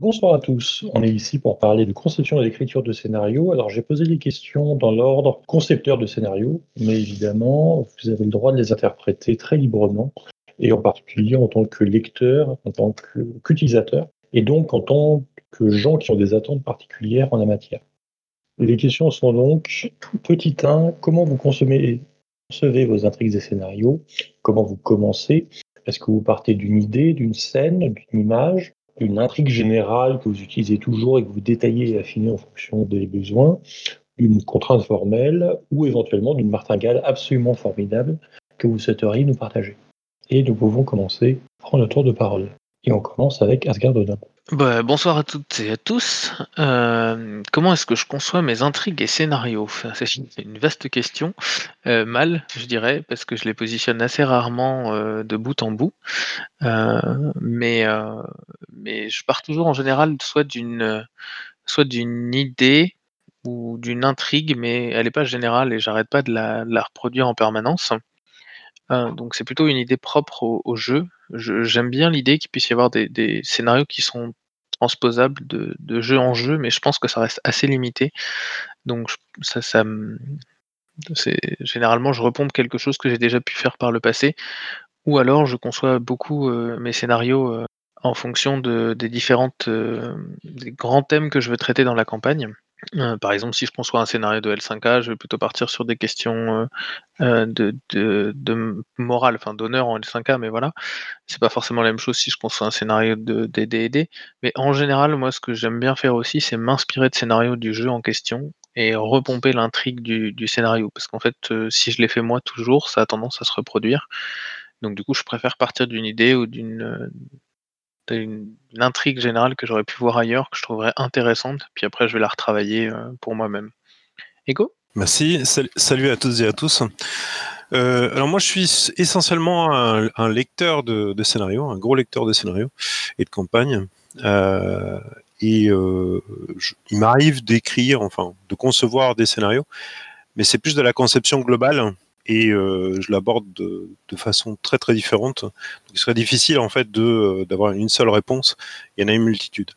Bonsoir à tous. On est ici pour parler de conception et d'écriture de scénario. Alors, j'ai posé les questions dans l'ordre concepteur de scénario, mais évidemment, vous avez le droit de les interpréter très librement, et en particulier en tant que lecteur, en tant qu'utilisateur, et donc en tant que gens qui ont des attentes particulières en la matière. Les questions sont donc, petit 1, comment vous consommez, concevez vos intrigues et scénarios? Comment vous commencez? Est-ce que vous partez d'une idée, d'une scène, d'une image? Une intrigue générale que vous utilisez toujours et que vous détaillez et affinez en fonction des besoins, une contrainte formelle ou éventuellement d'une martingale absolument formidable que vous souhaiteriez nous partager. Et nous pouvons commencer prendre le tour de parole. Et on commence avec Asgard bah, bonsoir à toutes et à tous. Euh, comment est-ce que je conçois mes intrigues et scénarios? C'est une vaste question. Euh, mal, je dirais, parce que je les positionne assez rarement euh, de bout en bout. mais, je pars toujours en général soit d'une soit d'une idée ou d'une intrigue, mais elle n'est pas générale et j'arrête pas de la, reproduire en permanence. donc c'est plutôt une idée propre au, jeu. J'aime bien l'idée qu'il puisse y avoir des, scénarios qui sont transposable de, jeu en jeu, mais je pense que ça reste assez limité. Donc ça, ça généralement je repompe quelque chose que j'ai déjà pu faire par le passé, ou alors je conçois beaucoup euh, mes scénarios euh, en fonction de, des différentes euh, grands thèmes que je veux traiter dans la campagne. Euh, par exemple, si je conçois un scénario de L5A, je vais plutôt partir sur des questions euh, euh, de, morale, enfin d'honneur en L5A, mais voilà. C'est pas forcément la même chose si je conçois un scénario de D&D. Mais en général, moi, ce que j'aime bien faire aussi, c'est m'inspirer de scénarios du jeu en question et repomper l'intrigue du, scénario. Parce qu'en fait, si je l'ai fait moi toujours, ça a tendance à se reproduire. Donc du coup, je préfère partir d'une idée ou d'une une, intrigue générale que j'aurais pu voir ailleurs, que je trouverais intéressante, puis après je vais la retravailler euh, pour moi-même. Ego? Merci, salut à toutes et à tous. Euh, alors moi je suis essentiellement un, lecteur de, scénarios, un gros lecteur de scénarios et de campagnes. Euh, et il m'arrive d'écrire, enfin de concevoir des scénarios, mais c'est plus de la conception globale et euh, je l'aborde de, façon très très différente. Il serait difficile en fait euh, d'avoir une seule réponse. Il y en a une multitude.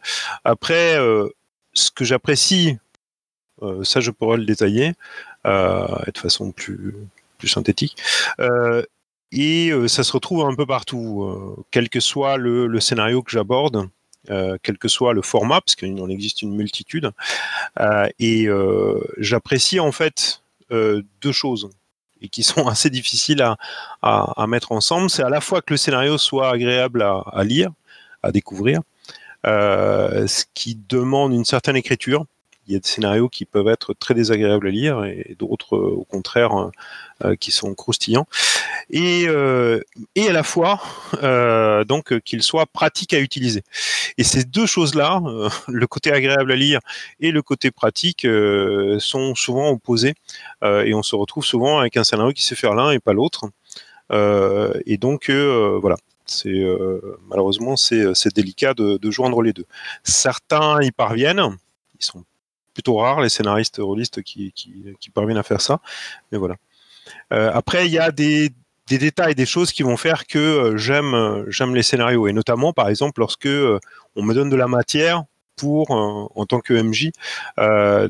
Après, euh, ce que j'apprécie, ça je pourrais le détailler de façon plus plus synthétique. et ça se retrouve un peu partout, quel que soit le, scénario que j'aborde. Quel que soit le format, parce qu'il en existe une multitude. Et j'apprécie en fait deux choses et qui sont assez difficiles à, à, mettre ensemble, c'est à la fois que le scénario soit agréable à, à lire, à découvrir, euh, ce qui demande une certaine écriture. Il y a des scénarios qui peuvent être très désagréables à lire et d'autres, au contraire, euh, qui sont croustillants. Et, euh, et à la fois, euh, donc, qu'ils soient pratiques à utiliser. Et ces deux choses-là, euh, le côté agréable à lire et le côté pratique, euh, sont souvent opposés. Euh, et on se retrouve souvent avec un scénario qui sait faire l'un et pas l'autre. et donc, voilà. C'est malheureusement c'est délicat de, de, joindre les deux. Certains y parviennent, ils sont plutôt rares les scénaristes rôlistes qui, parviennent à faire ça, mais voilà. après, il y a des, détails, des choses qui vont faire que euh, j'aime euh, j'aime les scénarios. Et notamment par exemple lorsque euh, on me donne de la matière pour en tant que MJ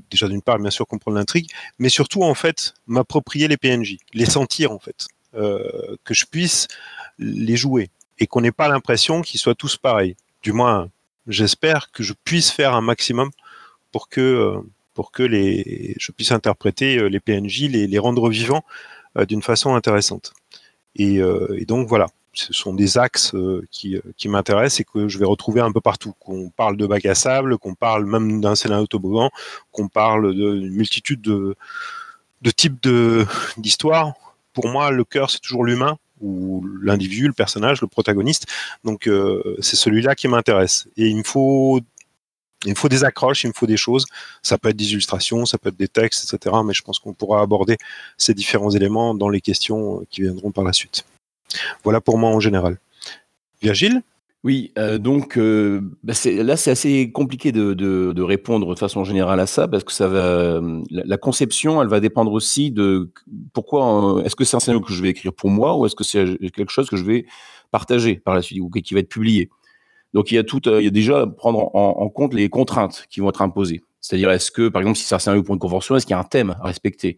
déjà d'une part bien sûr comprendre l'intrigue mais surtout en fait m'approprier les PNJ les sentir en fait. Que je puisse les jouer et qu'on n'ait pas l'impression qu'ils soient tous pareils. Du moins j'espère que je puisse faire un maximum pour que pour que les je puisse interpréter les PNJ les, les rendre vivants d'une façon intéressante euh, et, donc voilà, ce sont des axes euh, qui, euh, qui m'intéressent et que je vais retrouver un peu partout. Qu'on parle de bac à sable, qu'on parle même d'un scénario toboggan, qu'on parle d'une multitude de, de types d'histoires. Pour moi, le cœur, c'est toujours l'humain ou l'individu, le personnage, le protagoniste. Donc c'est celui-là qui m'intéresse. Et il me faut il me faut des accroches, il me faut des choses. Ça peut être des illustrations, ça peut être des textes, etc. Mais je pense qu'on pourra aborder ces différents éléments dans les questions qui viendront par la suite. Voilà pour moi en général. Virgile? Oui, euh, donc euh, bah là c'est assez compliqué de, répondre de façon générale à ça parce que ça va la, la conception elle va dépendre aussi de pourquoi euh, est-ce que c'est un scénario que je vais écrire pour moi ou est-ce que c'est quelque chose que je vais partager par la suite ou qui va être publié. Donc il y a tout, il y a déjà à prendre en, compte les contraintes qui vont être imposées. C'est-à-dire, est-ce que, par exemple, si un scénario pour une convention, est-ce qu'il y a un thème à respecter?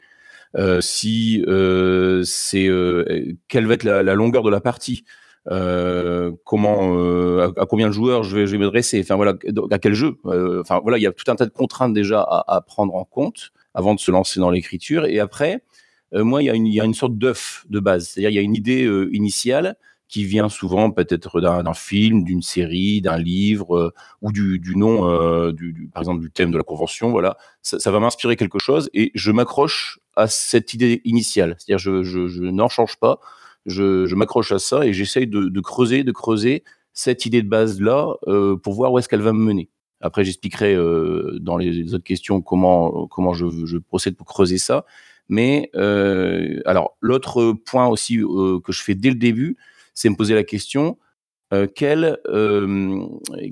Euh, Si euh, c'est euh, quelle va être la, longueur de la partie? Euh, comment, euh, à, combien de joueurs je vais, je vais m'adresser, enfin voilà, à quel jeu? enfin voilà, il y a tout un tas de contraintes déjà à, à prendre en compte avant de se lancer dans l'écriture. Et après, moi, il y, a une, il y a une sorte d'œuf de base, c'est-à-dire il y a une idée initiale qui vient souvent peut-être d'un film, d'une série, d'un livre euh, ou du, nom, euh, par exemple du thème de la convention. Voilà, ça, va m'inspirer quelque chose et je m'accroche à cette idée initiale. C'est-à-dire je, je, n'en change pas, je, m'accroche à ça et j'essaye de, creuser, de creuser cette idée de base là euh, pour voir où est-ce qu'elle va me mener. Après, j'expliquerai dans les autres questions comment comment je, procède pour creuser ça. Mais alors l'autre point aussi que je fais dès le début, c'est me poser la question euh, quel, euh,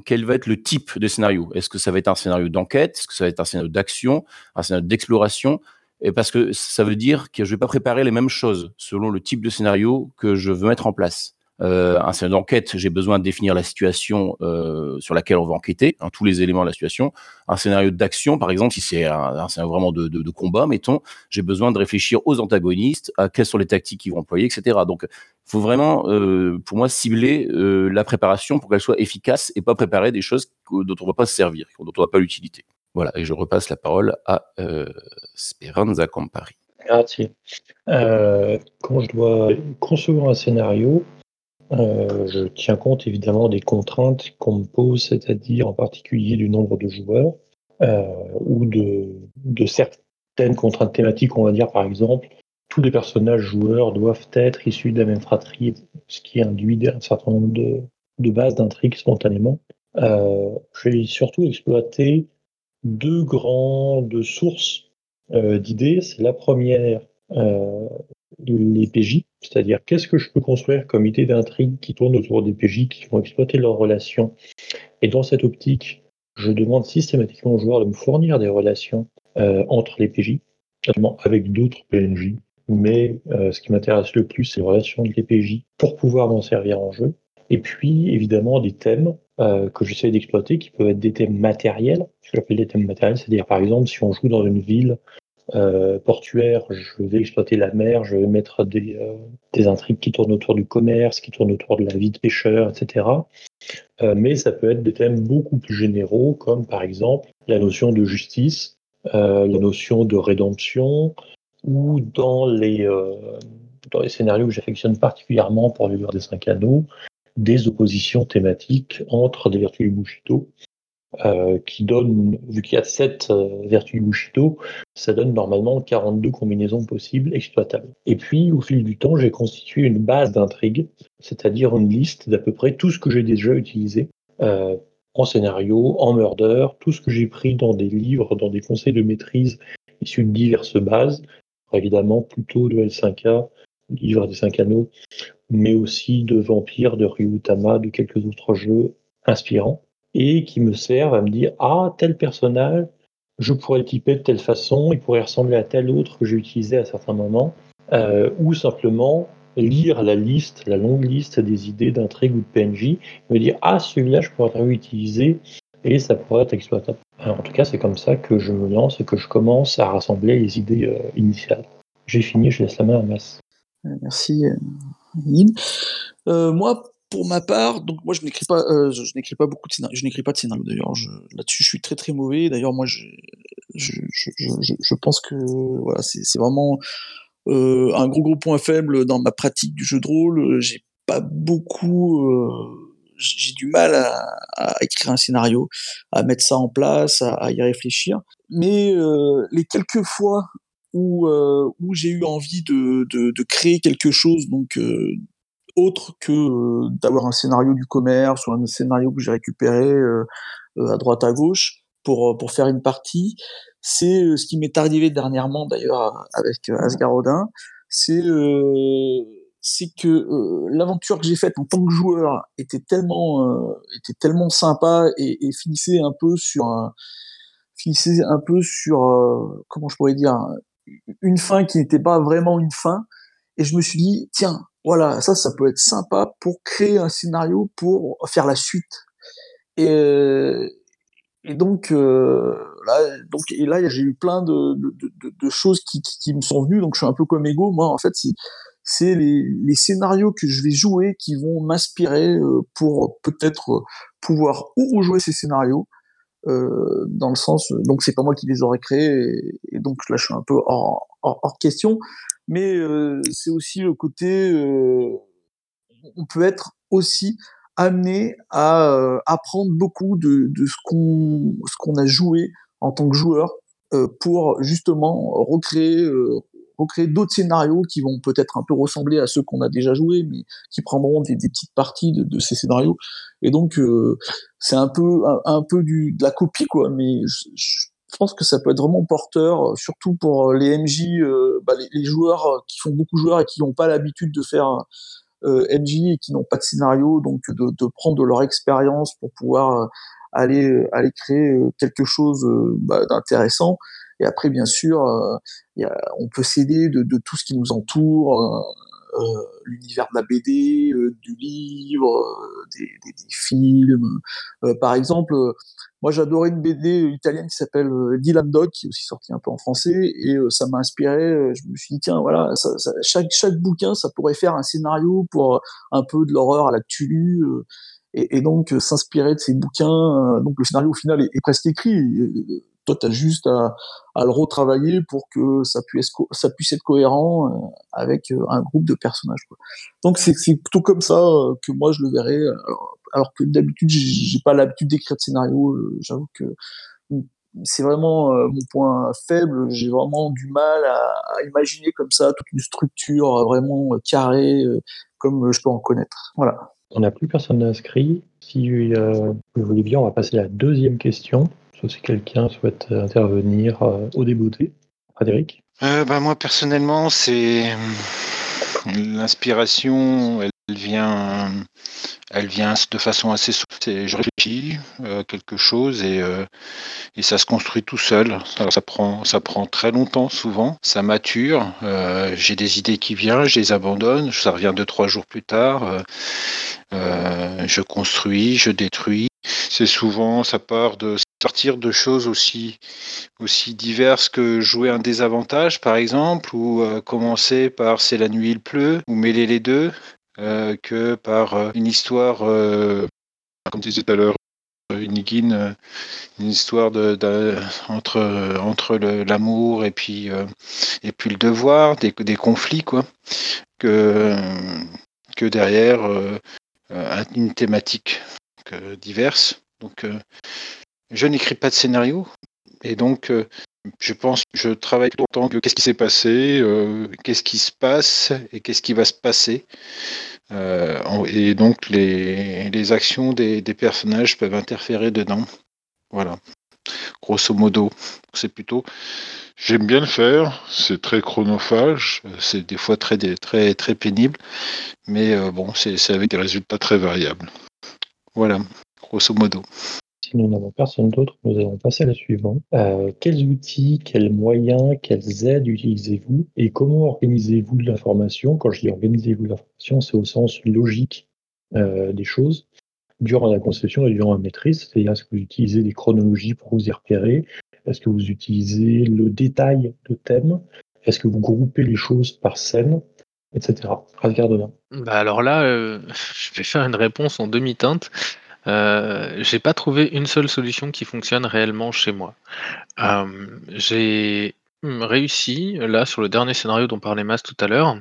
quel va être le type de scénario? Est-ce que ça va être un scénario d'enquête? Est-ce que ça va être un scénario d'action? Un scénario d'exploration? Et parce que ça veut dire que je vais pas préparer les mêmes choses selon le type de scénario que je veux mettre en place. Euh, un scénario d'enquête, j'ai besoin de définir la situation euh, sur laquelle on va enquêter, hein, tous les éléments de la situation. Un scénario d'action, par exemple, si c'est un, scénario vraiment de, combat, mettons, j'ai besoin de réfléchir aux antagonistes, à quelles sont les tactiques qu'ils vont employer, etc. Donc, il faut vraiment, euh, pour moi, cibler la préparation pour qu'elle soit efficace et pas préparer des choses dont on ne va pas se servir, dont on va pas l'utilité. Voilà, et je repasse la parole à Speranza Campari. Merci. Euh, quand je dois concevoir un scénario, euh, je tiens compte évidemment des contraintes qu'on me pose, c'est-à-dire en particulier du nombre de joueurs euh, ou de, certaines contraintes thématiques, on va dire par exemple, tous les personnages joueurs doivent être issus de la même fratrie, ce qui induit un certain nombre de, bases d'intrigue spontanément. Euh, J'ai surtout exploité deux grandes sources euh, d'idées. C'est la première, les PJ, c'est-à-dire qu'est-ce que je peux construire comme idée d'intrigue qui tourne autour des PJ qui vont exploiter leurs relations? Et dans cette optique, je demande systématiquement aux joueurs de me fournir des relations euh, entre les PJ, notamment avec d'autres PNJ. Mais euh, ce qui m'intéresse le plus, c'est les relations avec les PJ pour pouvoir m'en servir en jeu. Et puis, évidemment, des thèmes euh, que j'essaie d'exploiter qui peuvent être des thèmes matériels. Ce que j'appelle des thèmes matériels, c'est-à-dire, par exemple, si on joue dans une ville euh, portuaire, je vais exploiter la mer, je vais mettre des, euh, des, intrigues qui tournent autour du commerce, qui tournent autour de la vie de pêcheur, etc. Euh, mais ça peut être des thèmes beaucoup plus généraux, comme par exemple la notion de justice, la notion de rédemption, ou dans les, scénarios que j'affectionne particulièrement pour le livre des cinq anneaux, des oppositions thématiques entre des vertus du Bushido euh, qui donne, vu qu'il y a 7 euh, vertus Bushido, ça donne normalement 42 combinaisons possibles exploitables. Et puis, au fil du temps, j'ai constitué une base d'intrigue, c'est-à-dire une liste d'à peu près tout ce que j'ai déjà utilisé euh, en scénario, en murder, tout ce que j'ai pris dans des livres, dans des conseils de maîtrise issus de diverses bases, évidemment plutôt de L5A, livre des 5 anneaux, mais aussi de Vampire, de Ryutama, de quelques autres jeux inspirants et qui me servent à me dire ah tel personnage je pourrais le typer de telle façon il pourrait ressembler à tel autre que j'ai utilisé à certains moments. Euh, ou simplement lire la liste la longue liste des idées d'intrigue ou de PNJ me dire ah celui-là je pourrais réutiliser et ça pourrait être exploitable. Alors, en tout cas c'est comme ça que je me lance et que je commence à rassembler les idées euh, initiales. J'ai fini je laisse la main à Masse merci. Euh, moi pour ma part, donc moi je n'écris pas, euh, je, n'écris pas beaucoup de scénarios, je n'écris pas de scénario d'ailleurs. Là-dessus, je suis très très mauvais. D'ailleurs, moi, je, je, je, je, pense que voilà, c'est vraiment euh, un gros gros point faible dans ma pratique du jeu de rôle. J'ai pas beaucoup, euh, j'ai du mal à, à, écrire un scénario, à mettre ça en place, à, à y réfléchir. Mais euh, les quelques fois où, euh, où j'ai eu envie de, de, de, créer quelque chose, donc euh, autre que euh, d'avoir un scénario du commerce ou un scénario que j'ai récupéré euh, euh, à droite à gauche pour pour faire une partie. C'est ce qui m'est arrivé dernièrement d'ailleurs avec Asgard Odin. C'est c'est que l'aventure que j'ai faite en tant que joueur était tellement était tellement sympa et, finissait un peu sur finissait un peu sur comment je pourrais dire une fin qui n'était pas vraiment une fin et je me suis dit tiens voilà, ça, ça peut être sympa pour créer un scénario pour faire la suite. Et, donc, euh, là, donc, et là, j'ai eu plein de, choses qui, me sont venues. Donc, je suis un peu comme Ego. Moi, en fait, c'est les, scénarios que je vais jouer qui vont m'inspirer euh, pour peut-être pouvoir ou jouer ces scénarios. Euh, dans le sens, donc c'est pas moi qui les aurais créés, et, donc là je suis un peu hors question, mais euh, c'est aussi le côté, euh, on peut être aussi amené à euh, apprendre beaucoup de, ce qu'on a joué en tant que joueur pour justement recréer recréer d'autres scénarios qui vont peut-être un peu ressembler à ceux qu'on a déjà joués, mais qui prendront des, petites parties de, ces scénarios. Et donc c'est un peu un, peu du de la copie quoi, mais je, pense que ça peut être vraiment porteur, surtout pour les MJ, euh, bah, les, joueurs qui font beaucoup joueurs et qui n'ont pas l'habitude de faire euh, MJ et qui n'ont pas de scénario, donc de, prendre de leur expérience pour pouvoir euh, aller créer euh, quelque chose bah, d'intéressant. Et après, bien sûr, on peut s'aider de, tout ce qui nous entoure, euh, l'univers de la BD, euh, du livre, euh, des, films. par exemple, moi j'adorais une BD italienne qui s'appelle Dylan Dog, qui est aussi sortie un peu en français, et ça m'a inspiré. Je me suis dit tiens voilà, chaque chaque bouquin ça pourrait faire un scénario pour un peu de l'horreur à l'actu. Et, et, donc s'inspirer de ces bouquins. donc le scénario au final est presque écrit toi, tu as juste à, le retravailler pour que ça puisse, ça puisse être cohérent euh, avec euh, un groupe de personnages. Donc c'est plutôt comme ça euh, que moi je le verrais. Alors, que d'habitude, j'ai pas l'habitude d'écrire de scénario. J'avoue que c'est vraiment mon point faible. J'ai vraiment du mal à, imaginer comme ça toute une structure vraiment carrée comme je peux en connaître. Voilà. On n'a plus personne inscrit. Si vous voulez bien, on va passer à la deuxième question si quelqu'un souhaite intervenir euh, au débouté. Frédéric? Euh, bah, Moi, personnellement, c'est l'inspiration, elle vient, elle vient de façon assez je réfléchis euh, quelque chose et, euh, et ça se construit tout seul. Alors, ça prend, ça prend très longtemps souvent, ça mature. Euh, j'ai des idées qui viennent, je les abandonne, ça revient deux trois jours plus tard. Je construis, je détruis. C'est souvent, ça part de sortir de choses aussi, aussi diverses que jouer un désavantage, par exemple, ou commencer par c'est la nuit, il pleut, ou mêler les deux, que par euh, une histoire, euh, comme tu disais tout à l'heure, une, une histoire de, de, entre, entre l'amour et puis, et puis le devoir, des, des conflits, quoi, que, que derrière une thématique diverse. Donc, je n'écris pas de scénario. Et donc, euh, je pense, je travaille longtemps que qu'est-ce qui s'est passé, euh, qu'est-ce qui se passe et qu'est-ce qui va se passer. Euh, et donc, les, actions des, des, personnages peuvent interférer dedans. Voilà. Grosso modo, c'est plutôt. J'aime bien le faire, c'est très chronophage, c'est des fois très, très, très pénible, mais euh, bon, c'est avec des résultats très variables. Voilà, grosso modo. Si nous n'avons personne d'autre, nous allons passer à la suivante. Euh, quels outils, quels moyens, quelles aides utilisez-vous et comment organisez-vous l'information? Quand je dis organisez-vous l'information, c'est au sens logique euh, des choses durant la conception et durant la maîtrise. C'est-à-dire, est-ce que vous utilisez des chronologies pour vous y repérer? Est-ce que vous utilisez le détail de thème Est-ce que vous groupez les choses par scène etc. Bah alors là, euh, je vais faire une réponse en demi-teinte. Euh, j'ai pas trouvé une seule solution qui fonctionne réellement chez moi. Euh, j'ai réussi, là, sur le dernier scénario dont parlait Mas tout à l'heure,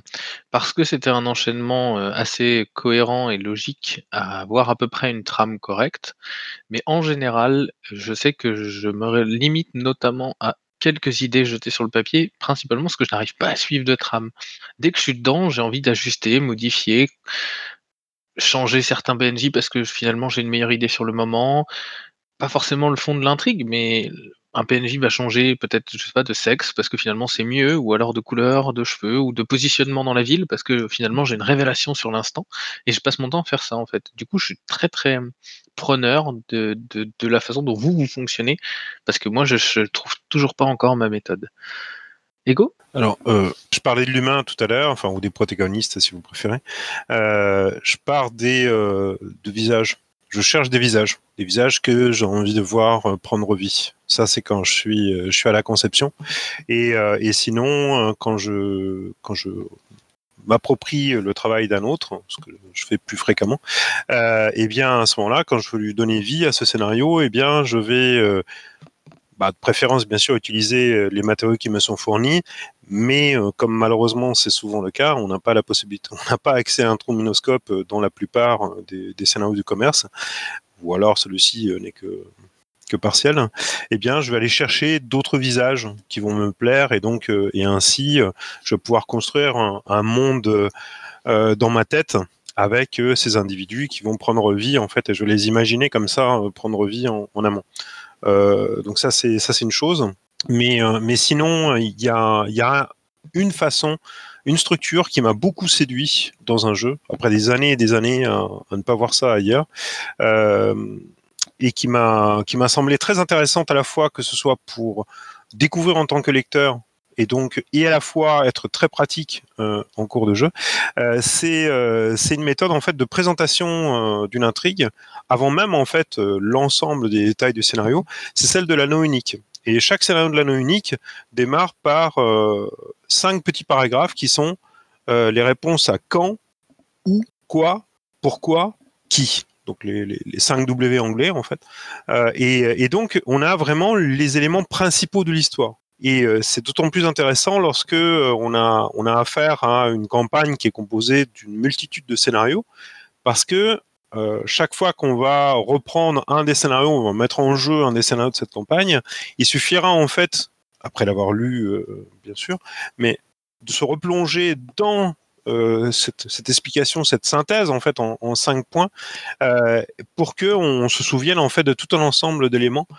parce que c'était un enchaînement assez cohérent et logique, à avoir à peu près une trame correcte. Mais en général, je sais que je me limite notamment à quelques idées jetées sur le papier, principalement parce que je n'arrive pas à suivre de trame. Dès que je suis dedans, j'ai envie d'ajuster, modifier, changer certains BNJ parce que finalement j'ai une meilleure idée sur le moment. Pas forcément le fond de l'intrigue, mais un PNJ va changer peut-être, je sais pas, de sexe parce que finalement c'est mieux, ou alors de couleur, de cheveux, ou de positionnement dans la ville parce que finalement j'ai une révélation sur l'instant et je passe mon temps à faire ça en fait. Du coup, je suis très très preneur de, la façon dont vous vous fonctionnez parce que moi je, je trouve toujours pas encore ma méthode. Alors, euh, je parlais de l'humain tout à l'heure, enfin, ou des protagonistes si vous préférez. Euh, je pars des euh, de visages. je cherche des visages, des visages que j'ai envie de voir prendre vie. Ça, c'est quand je suis, je suis à la conception. Et, et sinon, quand je, quand je m'approprie le travail d'un autre, ce que je fais plus fréquemment, et bien à ce moment-là, quand je veux lui donner vie à ce scénario, et bien je vais bah, de préférence bien sûr utiliser euh, les matériaux qui me sont fournis, mais euh, comme malheureusement c'est souvent le cas, on n'a pas la possibilité, on n'a pas accès à un trombinoscope dans la plupart des, scénarios du commerce, ou alors celui-ci n'est que partiel, eh bien, je vais aller chercher d'autres visages qui vont me plaire et donc, euh, et ainsi, euh, je vais pouvoir construire un, monde euh, dans ma tête avec ces individus qui vont prendre vie en fait, et je vais les imaginer comme ça prendre vie en, amont. Donc ça, c'est ça, c'est une chose. Mais, mais sinon, il y a, y a une façon une structure qui m'a beaucoup séduit dans un jeu, après des années et des années à, ne pas voir ça ailleurs, et qui m'a qui m'a semblé très intéressante à la fois que ce soit pour découvrir en tant que lecteur et donc et à la fois être très pratique euh, en cours de jeu, euh, c'est euh, c'est une méthode en fait de présentation d'une intrigue avant même en fait l'ensemble des détails du scénario. C'est celle de l'anneau unique. Et chaque scénario de l'anneau unique démarre par cinq petits paragraphes qui sont les réponses à quand, où, quoi, pourquoi, qui donc les, les, 5 W anglais en fait. Et, donc on a vraiment les éléments principaux de l'histoire. Et euh, c'est d'autant plus intéressant lorsque euh, on a affaire à une campagne qui est composée d'une multitude de scénarios, parce que chaque fois qu'on va reprendre un des scénarios, on va mettre en jeu un des scénarios de cette campagne, il suffira en fait, après l'avoir lu bien sûr, mais de se replonger dans euh, cette, explication, cette synthèse en fait en, cinq points, euh, pour que on se souvienne en fait de tout un ensemble d'éléments euh,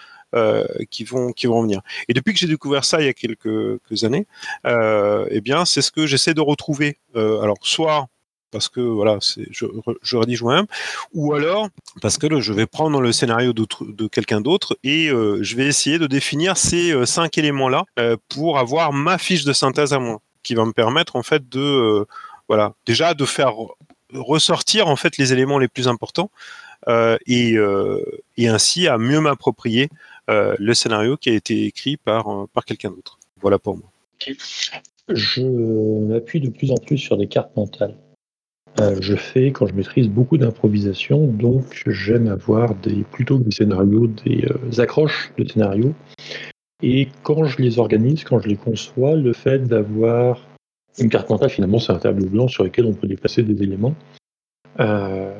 qui vont qui vont venir. Et depuis que j'ai découvert ça il y a quelques, années, eh bien c'est ce que j'essaie de retrouver. alors soit parce que voilà, je, je rédige moi-même, ou alors parce que je vais prendre le scénario de quelqu'un d'autre et je vais essayer de définir ces cinq éléments-là pour avoir ma fiche de synthèse à moi, qui va me permettre en fait de voilà, déjà de faire ressortir en fait les éléments les plus importants euh, euh, et, ainsi à mieux m'approprier euh, le scénario qui a été écrit par, par quelqu'un d'autre. Voilà pour moi. Je m'appuie de plus en plus sur des cartes mentales. je fais, quand je maîtrise, beaucoup d'improvisation, donc j'aime avoir des, plutôt que des scénarios, des accroches de scénarios. Et quand je les organise, quand je les conçois, le fait d'avoir une carte mentale, finalement, c'est un tableau blanc sur lequel on peut déplacer des éléments. Euh,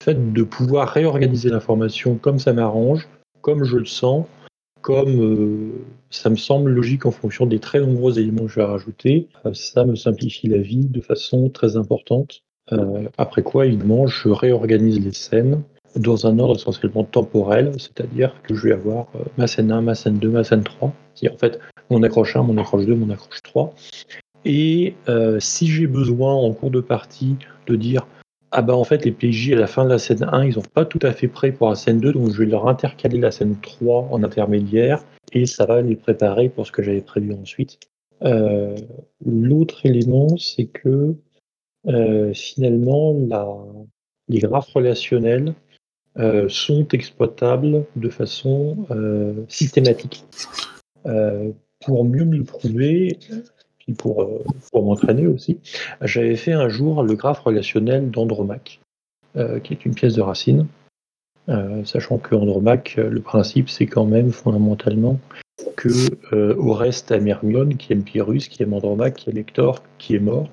le fait de pouvoir réorganiser l'information comme ça m'arrange, comme je le sens, comme euh, ça me semble logique en fonction des très nombreux éléments que je vais rajouter, euh, ça me simplifie la vie de façon très importante. après quoi, évidemment, je réorganise les scènes dans un ordre essentiellement temporel, c'est-à-dire que je vais avoir ma scène 1, ma scène 2, ma scène 3. C'est en fait mon accroche 1, mon accroche 2, mon accroche 3. Et euh, si j'ai besoin en cours de partie de dire ah bah en fait les PJ à la fin de la scène 1 ils sont pas tout à fait prêts pour la scène 2 donc je vais leur intercaler la scène 3 en intermédiaire et ça va les préparer pour ce que j'avais prévu ensuite. Euh, l'autre élément c'est que euh, finalement les graphes relationnels sont exploitables de façon systématique. pour mieux me le prouver, pour, euh, pour m'entraîner aussi, j'avais fait un jour le graphe relationnel d'Andromaque, euh, qui est une pièce de Racine. Euh, sachant que Andromaque, le principe, c'est quand même fondamentalement que au reste Hermione, qui aime Pyrrhus, qui aime Andromaque, qui est Lector, qui est mort.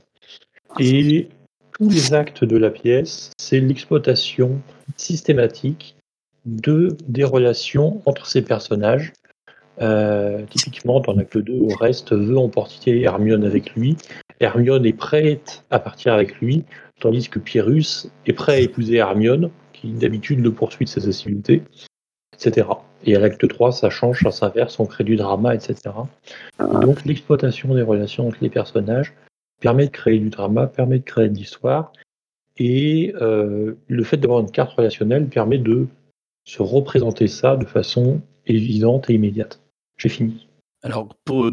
Et tous les actes de la pièce, c'est l'exploitation systématique de des relations entre ces personnages euh, typiquement, dans l'acte 2, au reste veut emporter Hermione avec lui. Hermione est prête à partir avec lui, tandis que Pyrrhus est prêt à épouser Hermione, qui d'habitude le poursuit de ses assiduités, etc. Et à l'acte 3, ça change, ça s'inverse, on crée du drama, etc. Et donc l'exploitation des relations entre les personnages permet de créer du drama, permet de créer de l'histoire, et euh, le fait d'avoir une carte relationnelle permet de se représenter ça de façon évidente et immédiate. J'ai fini. Alors pour,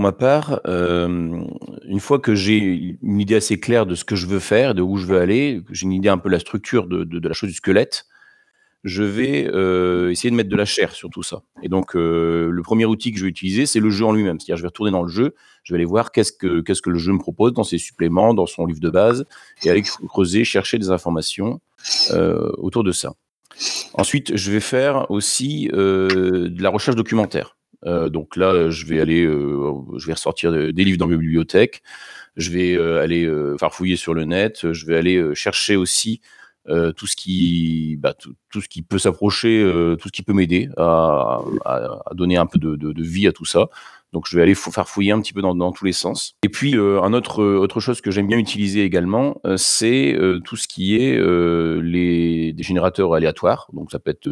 ma part, euh, une fois que j'ai une idée assez claire de ce que je veux faire, de où je veux aller, j'ai une idée un peu de la structure de, la chose du squelette, je vais euh, essayer de mettre de la chair sur tout ça. Et donc, euh, le premier outil que je vais utiliser, c'est le jeu en lui-même. C'est-à-dire, je vais retourner dans le jeu, je vais aller voir qu'est-ce que, qu'est-ce que le jeu me propose dans ses suppléments, dans son livre de base, et aller creuser, chercher des informations autour de ça. Ensuite, je vais faire aussi de la recherche documentaire. Donc là, je vais aller, je vais ressortir des livres dans mes bibliothèques, je vais aller farfouiller sur le net, je vais aller chercher aussi euh, tout ce qui bah, tout, ce qui peut s'approcher, euh, tout ce qui peut m'aider à, donner un peu de, vie à tout ça. Donc je vais aller faire fouiller un petit peu dans, tous les sens. Et puis euh, un autre autre chose que j'aime bien utiliser également, euh, c'est tout ce qui est les des générateurs aléatoires. Donc ça peut être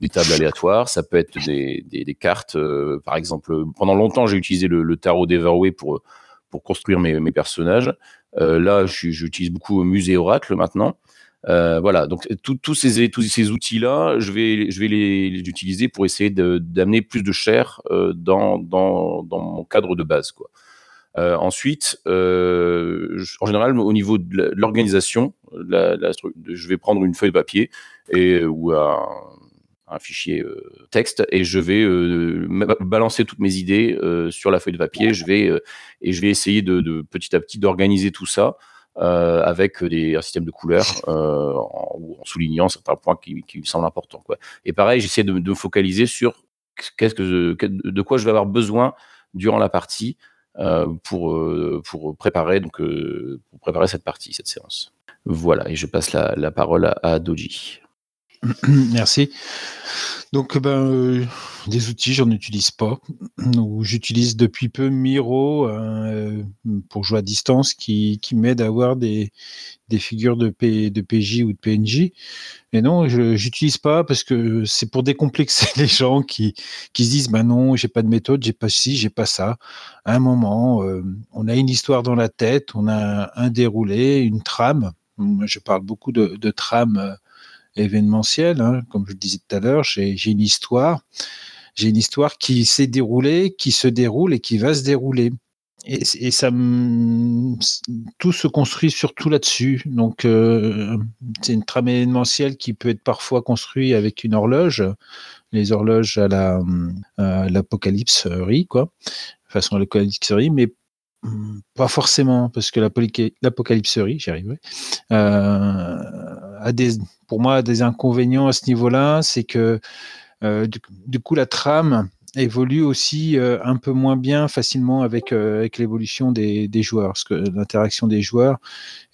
des tables aléatoires, ça peut être des, des, des cartes. par exemple, pendant longtemps j'ai utilisé le, le tarot d'Everway pour pour construire mes, mes personnages. là, j'utilise beaucoup Musée Oracle maintenant. Euh, voilà, donc tous ces, tous ces outils-là, je vais, les, utiliser pour essayer d'amener plus de chair euh, dans, mon cadre de base. Euh, ensuite, euh, en général, au niveau de l'organisation, je vais prendre une feuille de papier ou un, fichier euh, texte et je vais balancer toutes mes idées sur la feuille de papier. Je vais et je vais essayer de petit à petit d'organiser tout ça euh, avec des, un système de couleurs euh, en, soulignant certains points qui, me semblent importants. Et pareil, j'essaie de, me focaliser sur que de quoi je vais avoir besoin durant la partie euh, pour, euh, pour, préparer, donc, préparer cette partie, cette séance. Voilà, et je passe la, parole à Doji. Merci. Donc, ben, euh, des outils, j'en utilise pas. J'utilise depuis peu Miro euh, pour jouer à distance qui, qui m'aide à avoir des, des figures de, P, de PJ ou de PNJ. Et non, je j'utilise pas parce que c'est pour décomplexer les gens qui, qui se disent, ben non, j'ai pas de méthode, j'ai pas ci, j'ai pas ça. À un moment, euh, on a une histoire dans la tête, on a un déroulé, une trame. Je parle beaucoup de, de trame événementiel. Hein. Comme je le disais tout à l'heure, j'ai une histoire. J'ai une histoire qui s'est déroulée, qui se déroule et qui va se dérouler. Et, ça, tout se construit surtout là-dessus. Donc, euh, c'est une trame événementielle qui peut être parfois construite avec une horloge, les horloges à la l'apocalypserie, quoi, façon à l'apocalypserie, mais pas forcément, parce que l'apocalypserie, j'y arriverai, euh, pour moi, des inconvénients à ce niveau-là, c'est que euh, du, coup, la trame évolue aussi euh, un peu moins bien facilement avec, euh, l'évolution des, joueurs, parce que l'interaction des joueurs,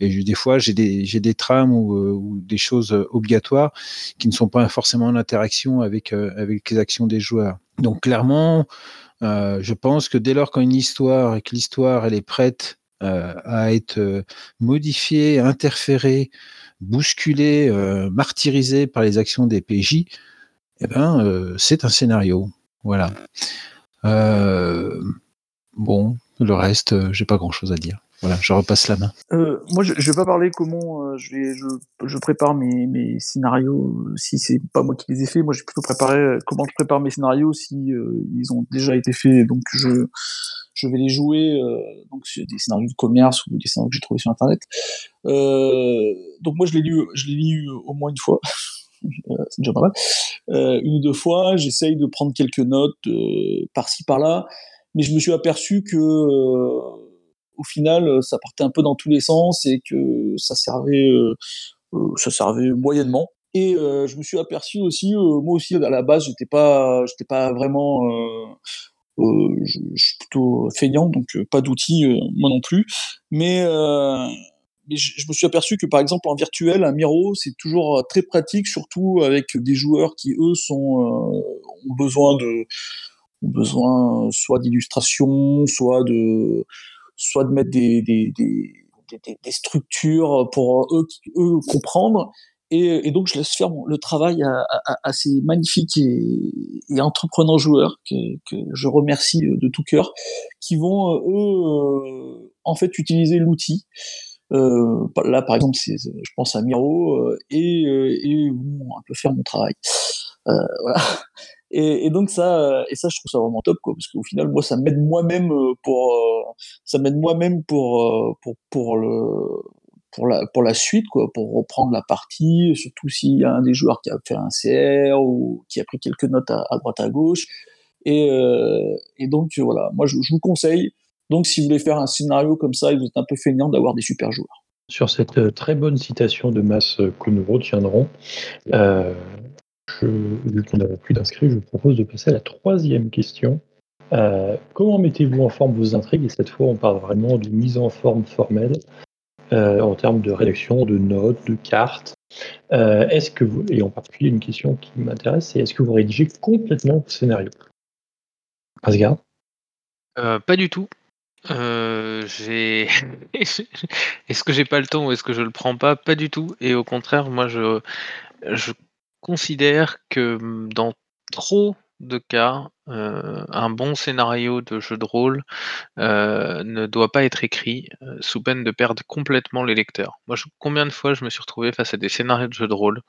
et des fois, j'ai des, trames ou, des choses obligatoires qui ne sont pas forcément en interaction avec, les actions des joueurs. Donc, clairement, je pense que dès lors qu'une histoire et que l'histoire elle est prête à être modifiée, interférée, bousculée, euh, martyrisée par les actions des PJ, eh ben euh, c'est un scénario. Voilà. bon, le reste, j'ai pas grand chose à dire. Voilà, je repasse la main. Euh, moi, je, je vais pas parler comment euh, je, je, prépare mes, mes scénarios. Si c'est pas moi qui les ai faits, moi, j'ai plutôt préparé euh, comment je prépare mes scénarios si euh, ils ont déjà été faits. Donc, je, je vais les jouer euh, donc sur des scénarios de commerce ou des scénarios que j'ai trouvés sur internet. donc, moi, je l'ai lu, je au moins une fois. c'est déjà pas mal. une ou deux fois, j'essaye de prendre quelques notes par-ci par-là, mais je me suis aperçu que au final, euh, ça partait un peu dans tous les sens et que ça servait, euh, euh, ça servait moyennement. Et euh, je me suis aperçu aussi, euh, moi aussi à la base, j'étais pas, j'étais pas vraiment, euh, je, je, suis plutôt feignant, donc pas d'outils moi non plus. Mais, je, me suis aperçu que par exemple en virtuel, un Miro, c'est toujours très pratique, surtout avec des joueurs qui eux sont ont besoin de besoin soit d'illustration, soit de soit de mettre des, des, des, structures pour eux comprendre. Et, donc, je laisse faire le travail à, ces magnifiques et, et, entreprenants joueurs que, je remercie de tout cœur, qui vont, eux, euh, en fait, utiliser l'outil. Euh, là, par exemple, je pense à Miro, euh, et, et vont un peu faire mon travail. Euh. Et, et, donc ça, et ça, je trouve ça vraiment top, quoi, parce qu'au final, moi, ça m'aide moi-même pour, ça m'aide moi-même pour, pour, pour le, pour la, suite, quoi, pour reprendre la partie, surtout s'il y a un des joueurs qui a fait un CR ou qui a pris quelques notes à, droite à gauche. Et, euh, donc voilà, moi je, vous conseille. Donc si vous voulez faire un scénario comme ça et vous êtes un peu feignant d'avoir des super joueurs. Sur cette euh, très bonne citation de Mass que nous retiendrons, euh, vu qu'on n'avait plus d'inscrits, je vous propose de passer à la troisième question. Euh, comment mettez-vous en forme vos intrigues? Et cette fois, on parle vraiment de mise en forme formelle. Euh, en termes de rédaction, de notes, de cartes. Euh, est-ce que vous, et en particulier une question qui m'intéresse, c'est est-ce que vous rédigez complètement le scénario? Asgard? Euh, Pas du tout. j'ai est-ce que j'ai pas le temps ou est-ce que je le prends pas? Pas du tout. Et au contraire, moi je, je considère que dans trop de cas, euh, un bon scénario de jeu de rôle euh, ne doit pas être écrit euh, sous peine de perdre complètement les lecteurs. Combien de fois je me suis retrouvé face à des scénarios de jeu de rôle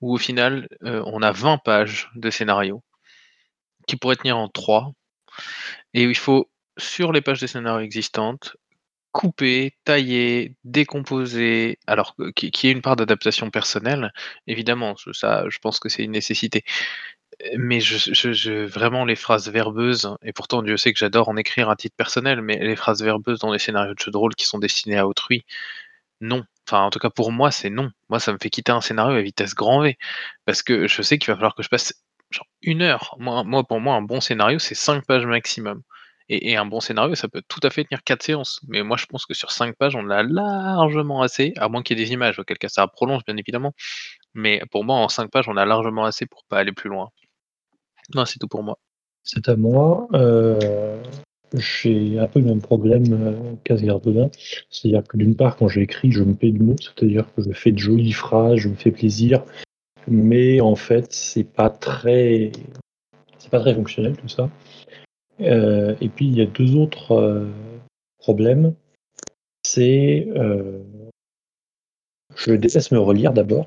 où au final on a 20 pages de scénario qui pourraient tenir en 3 et il faut sur les pages des scénarios existantes couper, tailler, décomposer, alors qu'il y ait une part d'adaptation personnelle, évidemment, ça, je pense que c'est une nécessité mais je vraiment les phrases verbeuses et pourtant Dieu sait que j'adore en écrire à titre personnel, mais les phrases verbeuses dans les scénarios de jeux de rôle qui sont destinés à autrui, non. Enfin, en tout cas pour moi, c'est non. Moi, ça me fait quitter un scénario à vitesse grand V. Parce que je sais qu'il va falloir que je passe genre 1 heure. Moi pour moi, un bon scénario, c'est 5 pages maximum. Et un bon scénario, ça peut tout à fait tenir 4 séances. Mais moi, je pense que sur 5 pages, on a largement assez, à moins qu'il y ait des images, auquel cas ça prolonge bien évidemment. Mais pour moi, en 5 pages, on a largement assez pour pas aller plus loin. Non, c'est tout pour moi. C'est à moi. Euh, j'ai un peu le même problème euh, qu'Asgardodin. C'est-à-dire que d'une part, quand j'écris, je me paie de mots, c'est-à-dire que je fais de jolies phrases, je me fais plaisir, mais en fait, c'est pas très, c'est pas très fonctionnel tout ça. Euh, et puis il y a deux autres problèmes. C'est je déteste me relire d'abord,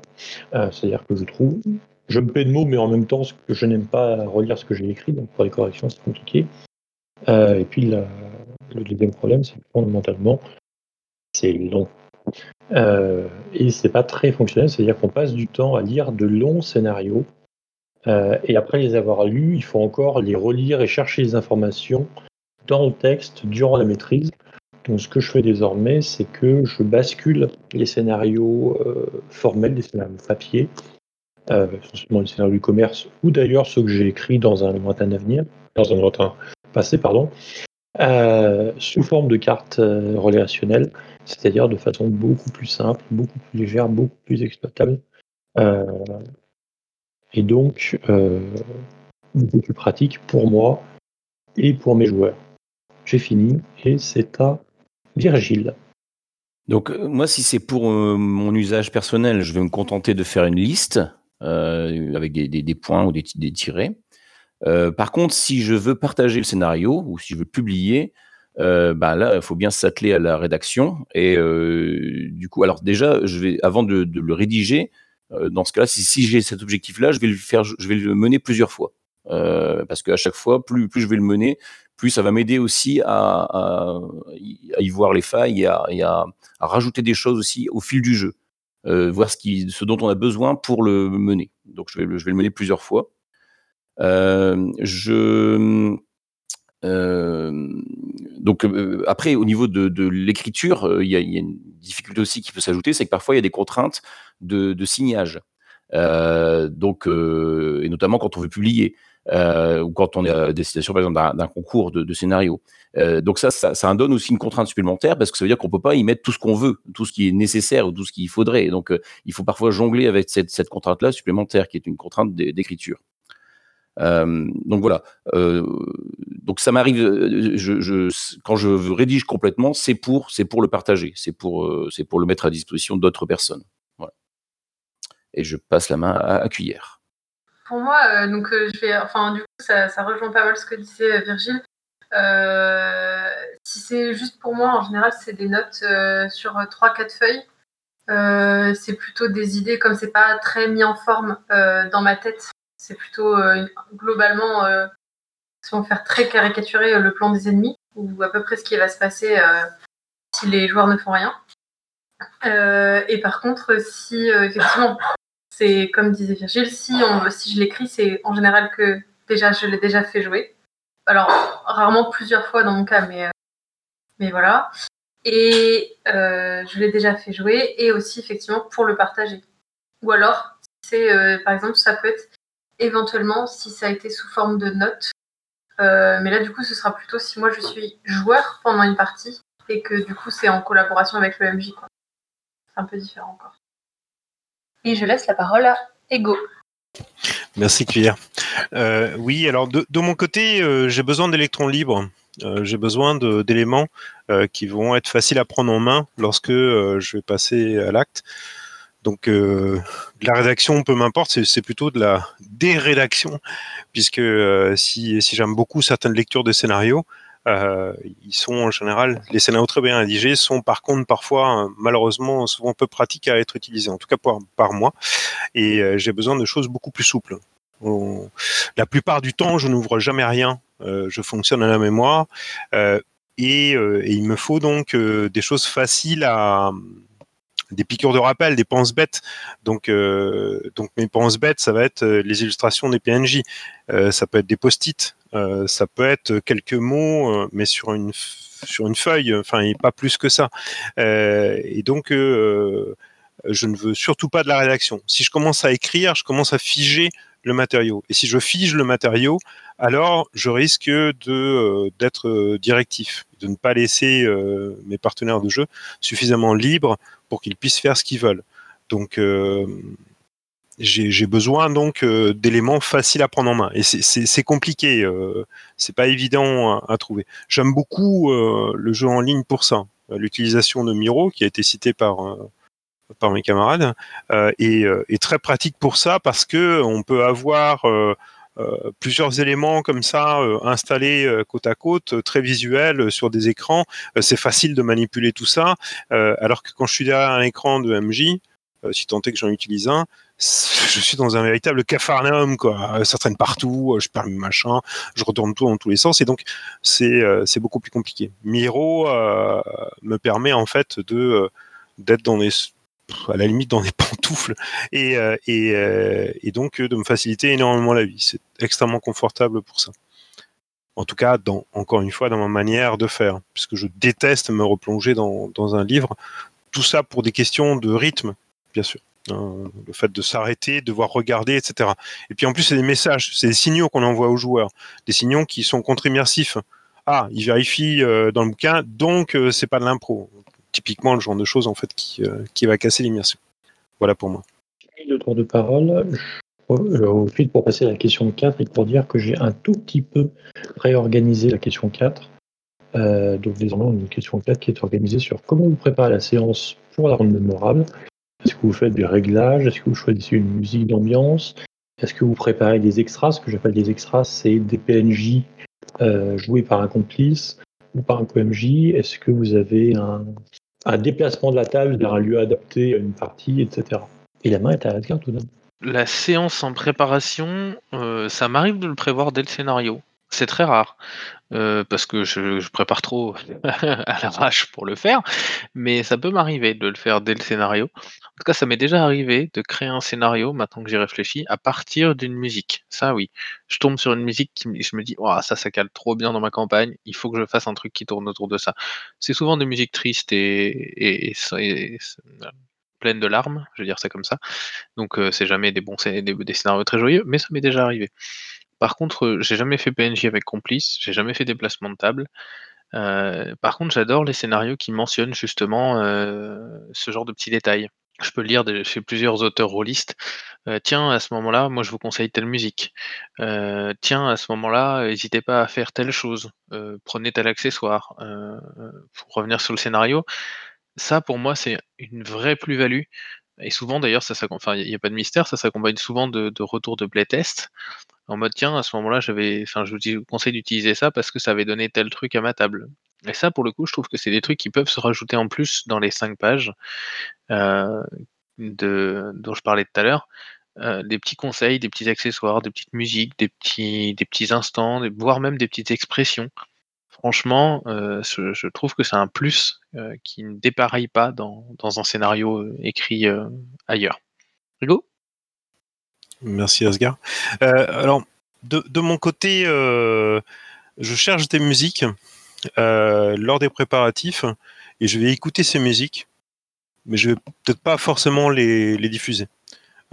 c'est-à-dire que je trouve je me paie de mots, mais en même temps, je n'aime pas relire ce que j'ai écrit, donc pour les corrections, c'est compliqué. Euh, et puis, le deuxième problème, c'est que fondamentalement, c'est long. Euh, et c'est pas très fonctionnel, c'est-à-dire qu'on passe du temps à lire de longs scénarios, euh, et après les avoir lus, il faut encore les relire et chercher les informations dans le texte durant la maîtrise. Donc, ce que je fais désormais, c'est que je bascule les scénarios euh, formels, les scénarios papier, essentiellement les scénarios du commerce, ou d'ailleurs ceux que j'ai écrits dans un lointain avenir, dans un lointain passé, pardon, euh, sous forme de cartes euh, relationnelles, c'est-à-dire de façon beaucoup plus simple, beaucoup plus légère, beaucoup plus exploitable, et donc beaucoup plus pratique pour moi et pour mes joueurs. J'ai fini et c'est à Virgile. Donc moi, si c'est pour mon usage personnel, je vais me contenter de faire une liste euh, avec des, points ou des, des tirets. Euh, par contre, si je veux partager le scénario ou si je veux publier, euh, bah là, il faut bien s'atteler à la rédaction. Et du coup, alors déjà, je vais, avant de, le rédiger, dans ce cas-là, si, j'ai cet objectif-là, je vais le je vais le mener plusieurs fois. Parce qu'à chaque fois, plus, je vais le mener, plus ça va m'aider aussi à, y voir les failles et à, rajouter des choses aussi au fil du jeu. Euh, voir ce, dont on a besoin pour le mener. Donc je vais, le mener plusieurs fois. Euh, euh, donc après, au niveau de, l'écriture, il y, a une difficulté aussi qui peut s'ajouter, c'est que parfois il y a des contraintes de, signage. Donc, et notamment quand on veut publier ou quand on est à destination, par exemple, d'un concours de, de scénario. Euh, donc ça, ça, ça donne aussi une contrainte supplémentaire parce que ça veut dire qu'on peut pas y mettre tout ce qu'on veut, tout ce qui est nécessaire ou tout ce qu'il faudrait. donc, euh, il faut parfois jongler avec cette, cette contrainte-là supplémentaire qui est une contrainte d'écriture. Euh, donc voilà. Euh, donc ça m'arrive. Quand je rédige complètement, c'est pour, c'est pour le partager, c'est pour, c'est pour le mettre à disposition d'autres personnes. Et je passe la main à, à cuillère pour moi, euh, donc euh, je vais, enfin du coup, ça, rejoint pas mal ce que disait euh, Virgile. Euh, si c'est juste pour moi, en général, c'est des notes euh, sur 3-4 feuilles. Euh, c'est plutôt des idées, comme c'est pas très mis en forme dans ma tête, c'est plutôt globalement, si on faire très caricaturer le plan des ennemis, ou à peu près ce qui va se passer si les joueurs ne font rien. et par contre, si effectivement, c'est comme disait Virgile, si, on, si je l'écris, c'est en général que déjà je l'ai déjà fait jouer. Alors, rarement plusieurs fois dans mon cas, mais, mais voilà. Et je l'ai déjà fait jouer et aussi effectivement pour le partager. Ou alors, c'est par exemple, ça peut être éventuellement si ça a été sous forme de notes. mais là, du coup, ce sera plutôt si moi je suis joueur pendant une partie et que du coup, c'est en collaboration avec le MJ. C'est un peu différent encore. Et je laisse la parole à Ego. Merci Cuillère. Euh, oui, alors de, mon côté, euh, j'ai besoin d'électrons libres. Euh, j'ai besoin d'éléments qui vont être faciles à prendre en main lorsque je vais passer à l'acte. Donc la rédaction, peu m'importe, c'est plutôt de la dérédaction, puisque si, si j'aime beaucoup certaines lectures de scénarios, euh, ils sont en général, les scénarios très bien rédigés sont par contre parfois, euh, malheureusement, souvent peu pratiques à être utilisés, en tout cas par, moi. Et euh, j'ai besoin de choses beaucoup plus souples. la plupart du temps, je n'ouvre jamais rien. je fonctionne à la mémoire. Et, et, il me faut donc des choses faciles à, des piqûres de rappel, des penses bêtes. Donc, donc mes penses bêtes, ça va être les illustrations des PNJ. Ça peut être des post-it. Ça peut être quelques mots, mais sur une sur une feuille. Enfin, et pas plus que ça. et donc je ne veux surtout pas de la rédaction. Si je commence à écrire, je commence à figer le matériau. Et si je fige le matériau, alors je risque de d'être directif, de ne pas laisser mes partenaires de jeu suffisamment libres pour qu'ils puissent faire ce qu'ils veulent. Donc euh, j'ai besoin donc euh, d'éléments faciles à prendre en main et c'est compliqué, euh, c'est pas évident à, trouver. J'aime beaucoup le jeu en ligne pour ça, l'utilisation de Miro qui a été cité par par mes camarades est, est, très pratique pour ça parce que on peut avoir euh, plusieurs éléments comme ça euh, installés euh, côte à côte, très visuels sur des écrans. c'est facile de manipuler tout ça, alors que quand je suis derrière un écran de MJ, si tant est que j'en utilise un, je suis dans un véritable cafarnaum, quoi. Ça traîne partout, je perds mes machins, je retourne tout dans tous les sens, et donc c'est c'est beaucoup plus compliqué. Miro me permet en fait de d'être dans les à la limite dans des pantoufles et, euh, et, euh, donc de me faciliter énormément la vie. C'est extrêmement confortable pour ça. En tout cas, dans, encore une fois, dans ma manière de faire, puisque je déteste me replonger dans un livre. Tout ça pour des questions de rythme, bien sûr. Le fait de s'arrêter, de devoir regarder, etc. Et puis en plus, c'est des messages, c'est des signaux qu'on envoie aux joueurs, des signaux qui sont contre-immersifs. Ah, il vérifie euh, dans le bouquin, donc c'est pas de l'impro typiquement le genre de choses en fait qui, euh, qui va casser l'immersion. Voilà pour moi. Le tour de parole. Euh, pour passer à la question 4 et pour dire que j'ai un tout petit peu réorganisé la question 4. Euh, donc désormais, on a une question 4 qui est organisée sur comment vous préparez la séance pour la rendre mémorable. Est-ce que vous faites des réglages Est-ce que vous choisissez une musique d'ambiance? Est-ce que vous préparez des extras? Ce que j'appelle des extras, c'est des PNJ joués par un complice ou par un PMJ. Est-ce que vous avez un, un déplacement de la table vers un lieu adapté à une partie, etc. Et la main est à Edgar tout de. La séance en préparation, euh, ça m'arrive de le prévoir dès le scénario. C'est très rare. Euh, parce que je, prépare trop à l'arrache pour le faire, mais ça peut m'arriver de le faire dès le scénario. En tout cas, ça m'est déjà arrivé de créer un scénario, maintenant que j'y réfléchis, à partir d'une musique. Ça, oui. Je tombe sur une musique qui je me dis, ça, ça cale trop bien dans ma campagne, il faut que je fasse un truc qui tourne autour de ça. C'est souvent des musiques tristes et, pleines de larmes, je veux dire ça comme ça. Donc, euh, c'est jamais des bons des scénarios très joyeux, mais ça m'est déjà arrivé. Par contre, euh, j'ai jamais fait PNJ avec complice, j'ai jamais fait déplacement de table. Euh, par contre, j'adore les scénarios qui mentionnent justement, euh, ce genre de petits détails. Je peux lire chez plusieurs auteurs rôlistes, «Tiens, à ce moment-là, moi je vous conseille telle musique. tiens, à ce moment-là, n'hésitez pas à faire telle chose. prenez tel accessoire». pour revenir sur le scénario, ça pour moi, c'est une vraie plus-value et souvent d'ailleurs il y a pas de mystère, ça s'accompagne souvent de de retours de playtest. En mode: «Tiens, à ce moment-là, j'avais enfin, je vous conseille d'utiliser ça parce que ça avait donné tel truc à ma table» et ça, pour le coup, je trouve que c'est des trucs qui peuvent se rajouter en plus dans les 5 pages, euh, dont je parlais tout à l'heure. Euh, des petits conseils, des petits accessoires, des petites musiques, des petits des petits instants, voire même des petites expressions. franchement, je, je, trouve que c'est un plus qui ne dépareille pas dans, dans un scénario écrit ailleurs. Rigo Merci Asgard. alors, de, mon côté, je cherche des musiques lors des préparatifs et je vais écouter ces musiques, mais je vais peut-être pas forcément les, diffuser.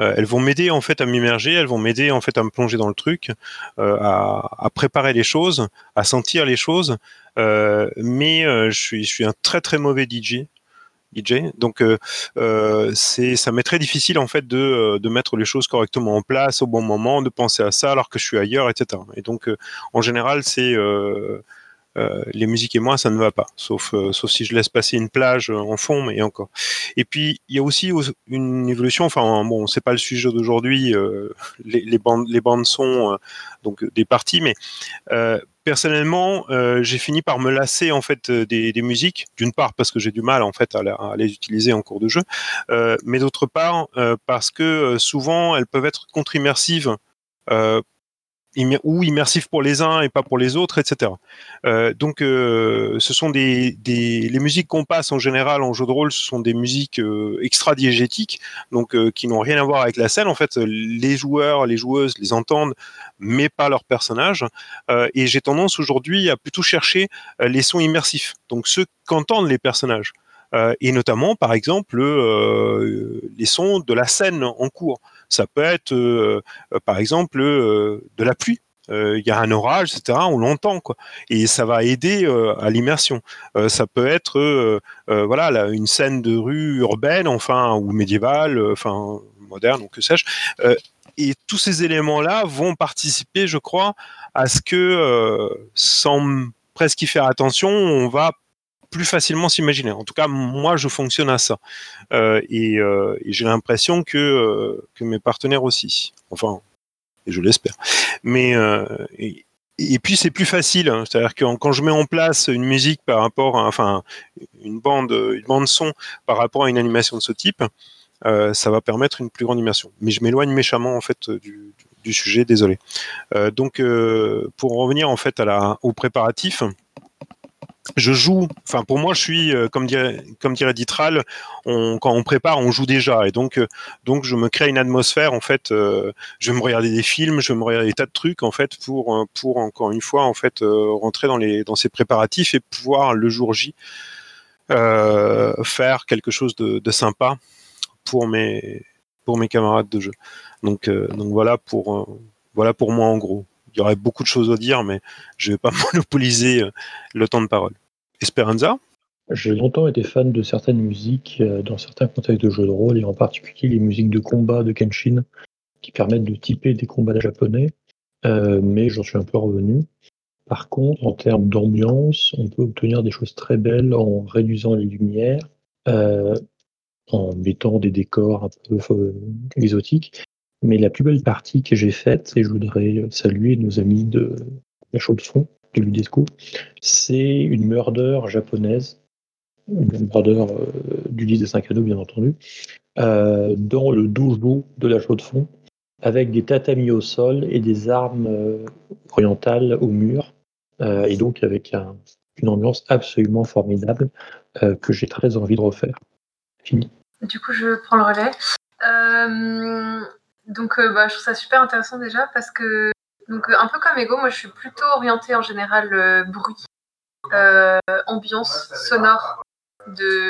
Euh, elles vont m'aider en fait à m'immerger, elles vont m'aider en fait à me plonger dans le truc, euh, à, préparer les choses, à sentir les choses. Euh, mais je suis un très très mauvais DJ. DJ. Donc euh, c'est ça m'est très difficile en fait de, de mettre les choses correctement en place au bon moment, de penser à ça alors que je suis ailleurs, etc. Et donc en général c'est euh, les musiques et moi, ça ne va pas, sauf, euh, sauf si je laisse passer une plage euh, en fond, mais encore. Et puis, il y a aussi une évolution, enfin, bon, c'est pas le sujet d'aujourd'hui, les, bandes, les bandes sont donc des parties, mais personnellement, j'ai fini par me lasser en fait des, des musiques. D'une part parce que j'ai du mal en fait à, les utiliser en cours de jeu, mais d'autre part parce que souvent elles peuvent être contre-immersives ou immersif pour les uns et pas pour les autres, etc. Euh, donc, euh, ce sont des, les musiques qu'on passe en général en jeu de rôle, ce sont des musiques euh, extra-diégétiques, donc euh, qui n'ont rien à voir avec la scène. En fait, les joueurs, les joueuses les entendent, mais pas leur personnage. Euh, et j'ai tendance aujourd'hui à plutôt chercher les sons immersifs, donc ceux qu'entendent les personnages. et notamment, par exemple, les sons de la scène en cours. Ça peut être, euh, euh, par exemple, euh, de la pluie il y a un orage, etc. On l'entend quoi, et ça va aider à l'immersion. ça peut être, voilà, là, une scène de rue urbaine, enfin ou médiévale, enfin moderne, ou que sais-je. et tous ces éléments-là vont participer, je crois, à ce que, sans presque y faire attention, on va facilement s'imaginer. En tout cas, moi, je fonctionne à ça. Euh, et, euh, et j'ai l'impression que, euh, que mes partenaires aussi. Enfin, je l'espère. Mais et, puis c'est plus facile, hein. c'est-à-dire que quand je mets en place une musique par rapport, à, enfin une bande, une bande son par rapport à une animation de ce type, ça va permettre une plus grande immersion. Mais je m'éloigne méchamment en fait du, sujet, désolé. Donc pour revenir en fait à la, au préparatif, je joue, enfin pour moi je suis euh, comme dirait comme dirait Ditral, quand on prépare on joue déjà et donc euh, je me crée une atmosphère en fait, euh, je vais me regarder des films, je vais me regarder des tas de trucs en fait pour encore une fois en fait rentrer dans les dans ces préparatifs et pouvoir le jour J faire quelque chose de, de, sympa pour mes camarades de jeu. Donc donc voilà pour voilà pour moi en gros y aurait beaucoup de choses à dire, mais je ne vais pas monopoliser euh, le temps de parole. Esperanza? J'ai longtemps été fan de certaines musiques euh, dans certains contextes de jeux de rôle, et en particulier les musiques de combat de Kenshin, qui permettent de typer des combats japonais, euh, mais j'en suis un peu revenu. Par contre, en termes d'ambiance, on peut obtenir des choses très belles en réduisant les lumières, en mettant des décors un peu exotiques, mais la plus belle partie que j'ai faite, et je voudrais saluer nos amis de la chaux de fond de l'UDESCO, c'est une murder japonaise, une murder euh, du 10 des 5 anneaux, bien entendu, euh, dans le dojo de la chaux de fond, avec des tatamis au sol et des armes euh, orientales au mur, et donc avec un, une ambiance absolument formidable que j'ai très envie de refaire. Fini. Du coup, je prends le relais. Donc, euh, bah, je trouve ça super intéressant déjà parce que, donc, euh, un peu comme Ego, moi je suis plutôt orientée en général euh, bruit, ambiance sonore de,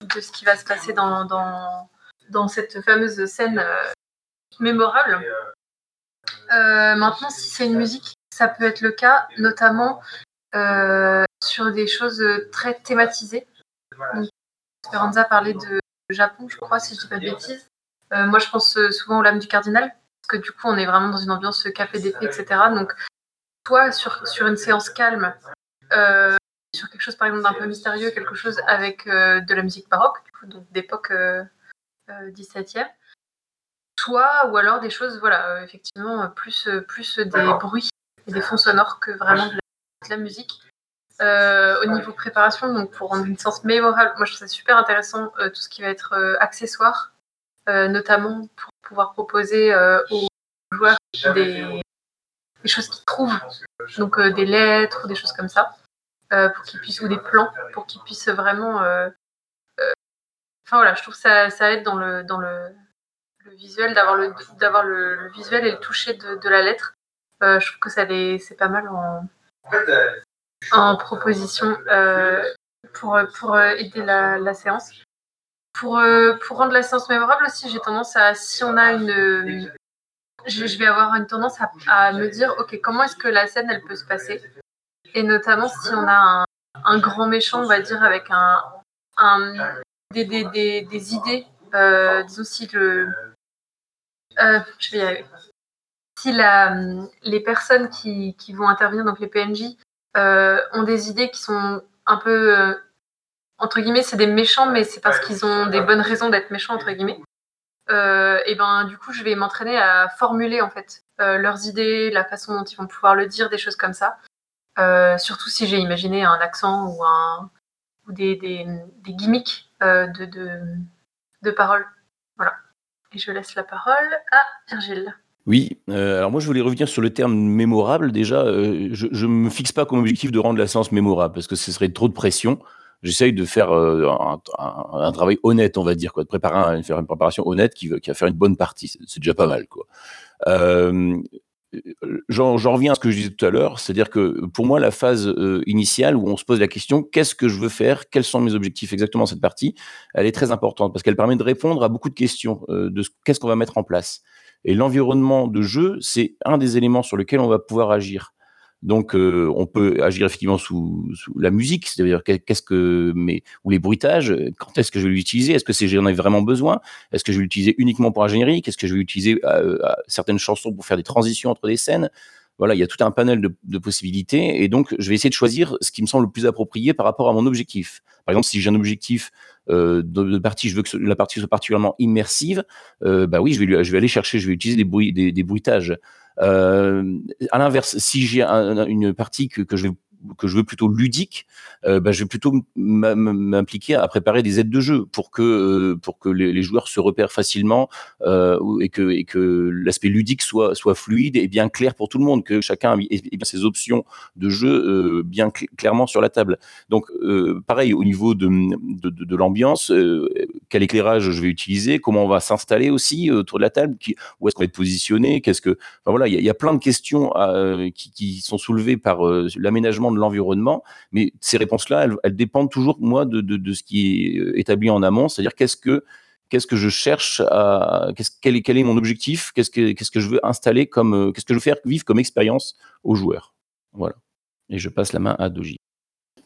de ce qui va se passer dans, dans, dans cette fameuse scène mémorable. maintenant, si c'est une musique, ça peut être le cas, notamment sur des choses très thématisées. Donc, Esperanza parlait de Japon, je crois, si je dis pas de bêtises. Euh, moi, je pense euh, souvent aux lames du cardinal, parce que du coup, on est vraiment dans une ambiance café d'épée, etc. Donc, soit sur, sur une séance calme, euh, sur quelque chose par exemple d'un peu mystérieux, quelque chose avec euh, de la musique baroque, du coup, donc d'époque 17e, soit ou alors des choses, voilà, effectivement, plus, plus des bruits et des fonds sonores que vraiment de la, de la musique. Euh, au niveau préparation, donc pour rendre une séance mémorable, moi je trouve ça super intéressant euh, tout ce qui va être euh, accessoire, notamment pour pouvoir proposer aux joueurs des, des choses qu'ils trouvent, donc des lettres, des choses comme ça. pour qu'ils puissent, ou des plans, pour qu'ils puissent vraiment. Enfin voilà, je trouve que ça, ça aide dans le, dans le, le visuel, d'avoir le, d'avoir le, visuel et le toucher de, de la lettre. je trouve que ça c'est pas mal en, en proposition pour, pour aider la, la séance. Pour, pour rendre la séance mémorable aussi, j'ai tendance à, si on a une, je, vais avoir une tendance à, me dire, ok, comment est-ce que la scène, elle peut se passer? Et notamment si on a un, grand méchant, on va dire, avec un, des, des, idées, euh, disons si le... Euh, je vais y. Si la, les personnes qui, vont intervenir, donc les PNJ, euh, ont des idées qui sont un peu entre guillemets, c'est des méchants, mais c'est parce qu'ils ont des bonnes raisons d'être méchants, entre guillemets. Euh, et ben du coup je vais m'entraîner à formuler en fait euh, leurs idées, la façon dont ils vont pouvoir le dire, des choses comme ça. Euh, surtout si j'ai imaginé un accent ou un ou des, des, des gimmicks de, de, de paroles. Voilà. Et je laisse la parole à Virgile. Oui, alors moi je voulais revenir sur le terme mémorable. Déjà, je ne me fixe pas comme objectif de rendre la séance mémorable parce que ce serait trop de pression j'essaye de faire euh, un, travail honnête, on va dire, quoi, de préparer faire une préparation honnête qui, va faire une bonne partie. C'est déjà pas mal, quoi. Euh, J'en reviens à ce que je disais tout à l'heure, c'est-à-dire que pour moi, la phase euh, initiale où on se pose la question qu'est-ce que je veux faire, quels sont mes objectifs exactement cette partie, elle est très importante parce qu'elle permet de répondre à beaucoup de questions de qu'est-ce qu'on va mettre en place. Et l'environnement de jeu, c'est un des éléments sur lesquels on va pouvoir agir. Donc, euh, on peut agir effectivement sous, la musique, c'est-à-dire qu'est-ce que, mais ou les bruitages. Quand est-ce que je vais l'utiliser? Est-ce que c'est j'en ai vraiment besoin? Est-ce que je vais l'utiliser uniquement pour un générique? Est-ce que je vais l'utiliser à, certaines chansons pour faire des transitions entre des scènes? Voilà, il y a tout un panel de, possibilités, et donc je vais essayer de choisir ce qui me semble le plus approprié par rapport à mon objectif. Par exemple, si j'ai un objectif euh, de, partie, je veux que la partie soit particulièrement immersive, euh, bah oui, je vais, aller chercher, je vais utiliser des bruitages. Euh, à l'inverse, si j'ai une partie que, que je vais que je veux plutôt ludique, euh, bah, je vais plutôt m'impliquer à préparer des aides de jeu pour que euh, pour que les, joueurs se repèrent facilement euh, et que et que l'aspect ludique soit soit fluide et bien clair pour tout le monde, que chacun ait, ses options de jeu bien clairement sur la table. Donc pareil au niveau de de, l'ambiance, quel éclairage je vais utiliser, comment on va s'installer aussi autour de la table, où est-ce qu'on va être positionné, qu'est-ce que voilà, il y, y, a plein de questions qui, qui sont soulevées par l'aménagement de l'environnement, mais ces réponses-là, elles, dépendent toujours, moi, de, ce qui est euh, établi en amont, c'est-à-dire qu'est-ce que qu'est-ce que je cherche à quel, est, quel est mon objectif? Qu'est-ce que qu'est-ce que je veux installer comme euh, qu'est-ce que je veux faire vivre comme expérience aux joueurs? Voilà et je passe la main à Doji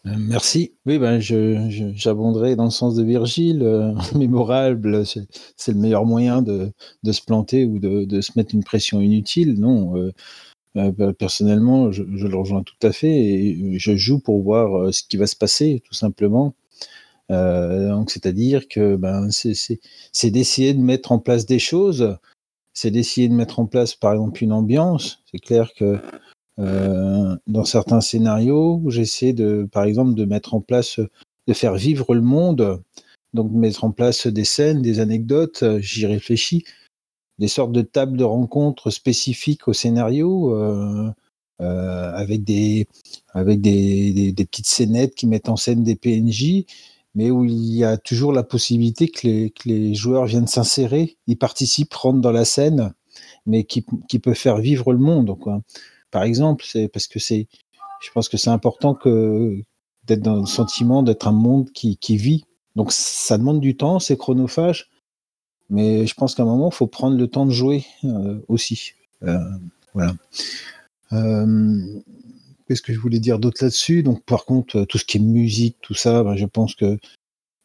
euh, Merci. Oui, ben, j'abonderai dans le sens de Virgile. mémorable, c'est le meilleur moyen de, de se planter ou de, de, se mettre une pression inutile. Non, euh, bah, personnellement, je, le rejoins tout à fait et je joue pour voir euh, ce qui va se passer, tout simplement. Euh, donc, c'est-à-dire que ben, c'est d'essayer de mettre en place des choses, c'est d'essayer de mettre en place, par exemple, une ambiance. C'est clair que dans certains scénarios, j'essaie de, par exemple, de mettre en place, de faire vivre le monde, donc mettre en place des scènes, des anecdotes. J'y réfléchis des sortes de tables de rencontres spécifiques au scénario, euh, euh, avec, des, avec des, des, petites scénettes qui mettent en scène des PNJ, mais où il y a toujours la possibilité que les, que les joueurs viennent s'insérer, ils participent, rentrent dans la scène, mais qui, qui peut faire vivre le monde. Quoi. Par exemple, c'est parce que c'est, je pense que c'est important que d'être dans le sentiment d'être un monde qui, qui vit. Donc ça demande du temps, c'est chronophage, mais je pense qu'à un moment, il faut prendre le temps de jouer euh, aussi. Euh, voilà. Euh, qu'est-ce que je voulais dire d'autre là-dessus? Donc, par contre, tout ce qui est musique, tout ça, ben, je pense que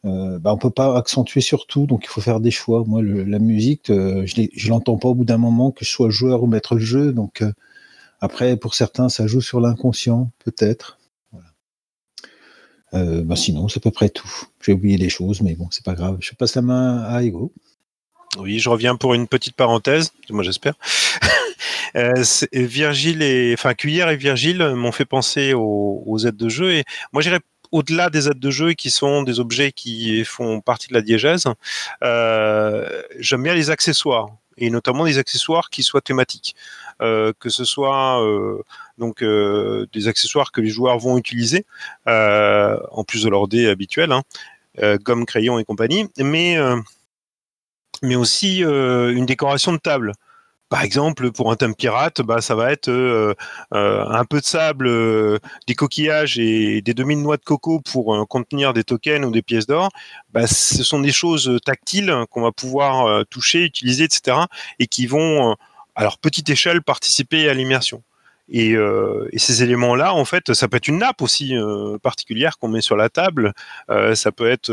euh, ben, on peut pas accentuer sur tout, donc il faut faire des choix. Moi, la musique, je, je l'entends pas au bout d'un moment, que je sois joueur ou maître de jeu. Donc, après, pour certains, ça joue sur l'inconscient, peut-être. Voilà. Ben, sinon, c'est à peu près tout. J'ai oublié des choses, mais bon, c'est pas grave. Je passe la main à Ego. Oui, je reviens pour une petite parenthèse, moi j'espère. euh, Virgile et enfin Cuillère et Virgile m'ont fait penser aux, aides de jeu et moi j'irais au-delà des aides de jeu qui sont des objets qui font partie de la diégèse. Euh, J'aime bien les accessoires et notamment des accessoires qui soient thématiques. que ce soit donc des accessoires que les joueurs vont utiliser en plus de leur dé habituel, hein, gomme, crayon et compagnie, mais mais aussi une décoration de table. Par exemple, pour un thème pirate, bah, ça va être euh, euh, un peu de sable, euh, des coquillages et des demi-noix de coco pour contenir des tokens ou des pièces d'or. Bah, ce sont des choses tactiles qu'on va pouvoir toucher, utiliser, etc. et qui vont, à leur petite échelle, participer à l'immersion. Euh, et, ces éléments-là, en fait, ça peut être une nappe aussi euh, particulière qu'on met sur la table. Euh, ça peut être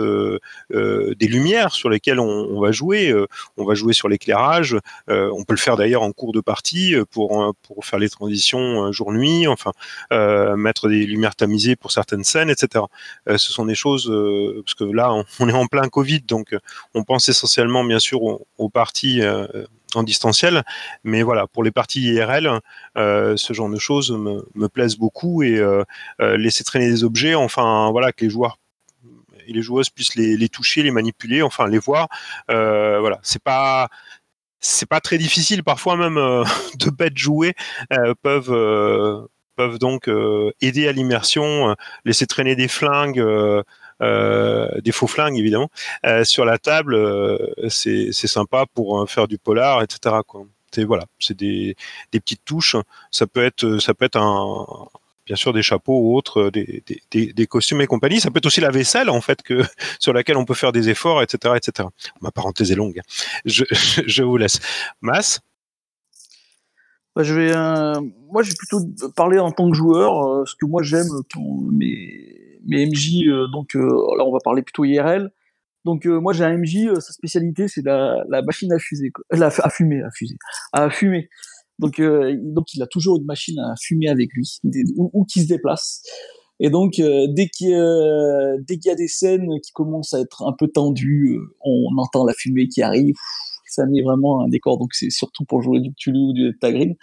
des lumières sur lesquelles on, va jouer. on va jouer sur l'éclairage. on peut le faire d'ailleurs en cours de partie pour pour faire les transitions jour-nuit. Enfin, mettre des lumières tamisées pour certaines scènes, etc. ce sont des choses parce que là, on, est en plein Covid, donc on pense essentiellement, bien sûr, aux, aux parties distanciel. Mais voilà, pour les parties IRL, euh, ce genre de choses me, plaisent beaucoup et euh, euh, laisser traîner des objets, enfin voilà, que les joueurs et les joueuses puissent les, toucher, les manipuler, enfin les voir. voilà, c'est pas c'est pas très difficile parfois même de bêtes jouées peuvent peuvent donc aider à l'immersion, laisser traîner des flingues. Euh, des faux flingues évidemment, euh, sur la table, euh, c'est sympa pour faire du polar, etc. Quoi. Voilà, c'est des, petites touches. Ça peut être, ça peut être un, bien sûr des chapeaux ou autres, des, costumes et compagnie. Ça peut être aussi la vaisselle en fait que sur laquelle on peut faire des efforts, etc., etc. Ma parenthèse est longue. Je, vous laisse. Mass. Bah, je vais, moi, je vais plutôt parler en tant que joueur. ce que moi j'aime quand mes MJ, euh, donc euh, là on va parler plutôt IRL. Donc euh, moi j'ai un MJ, sa spécialité c'est la, machine à fuser, à fumer, à fumer. Donc, donc il a toujours une machine à fumer avec lui, où, qui se déplace. Et donc dès qu'il y a des scènes qui commencent à être un peu tendues, on entend la fumée qui arrive. Ça met vraiment un décor. Donc c'est surtout pour jouer du Cthulhu ou du Tagrin.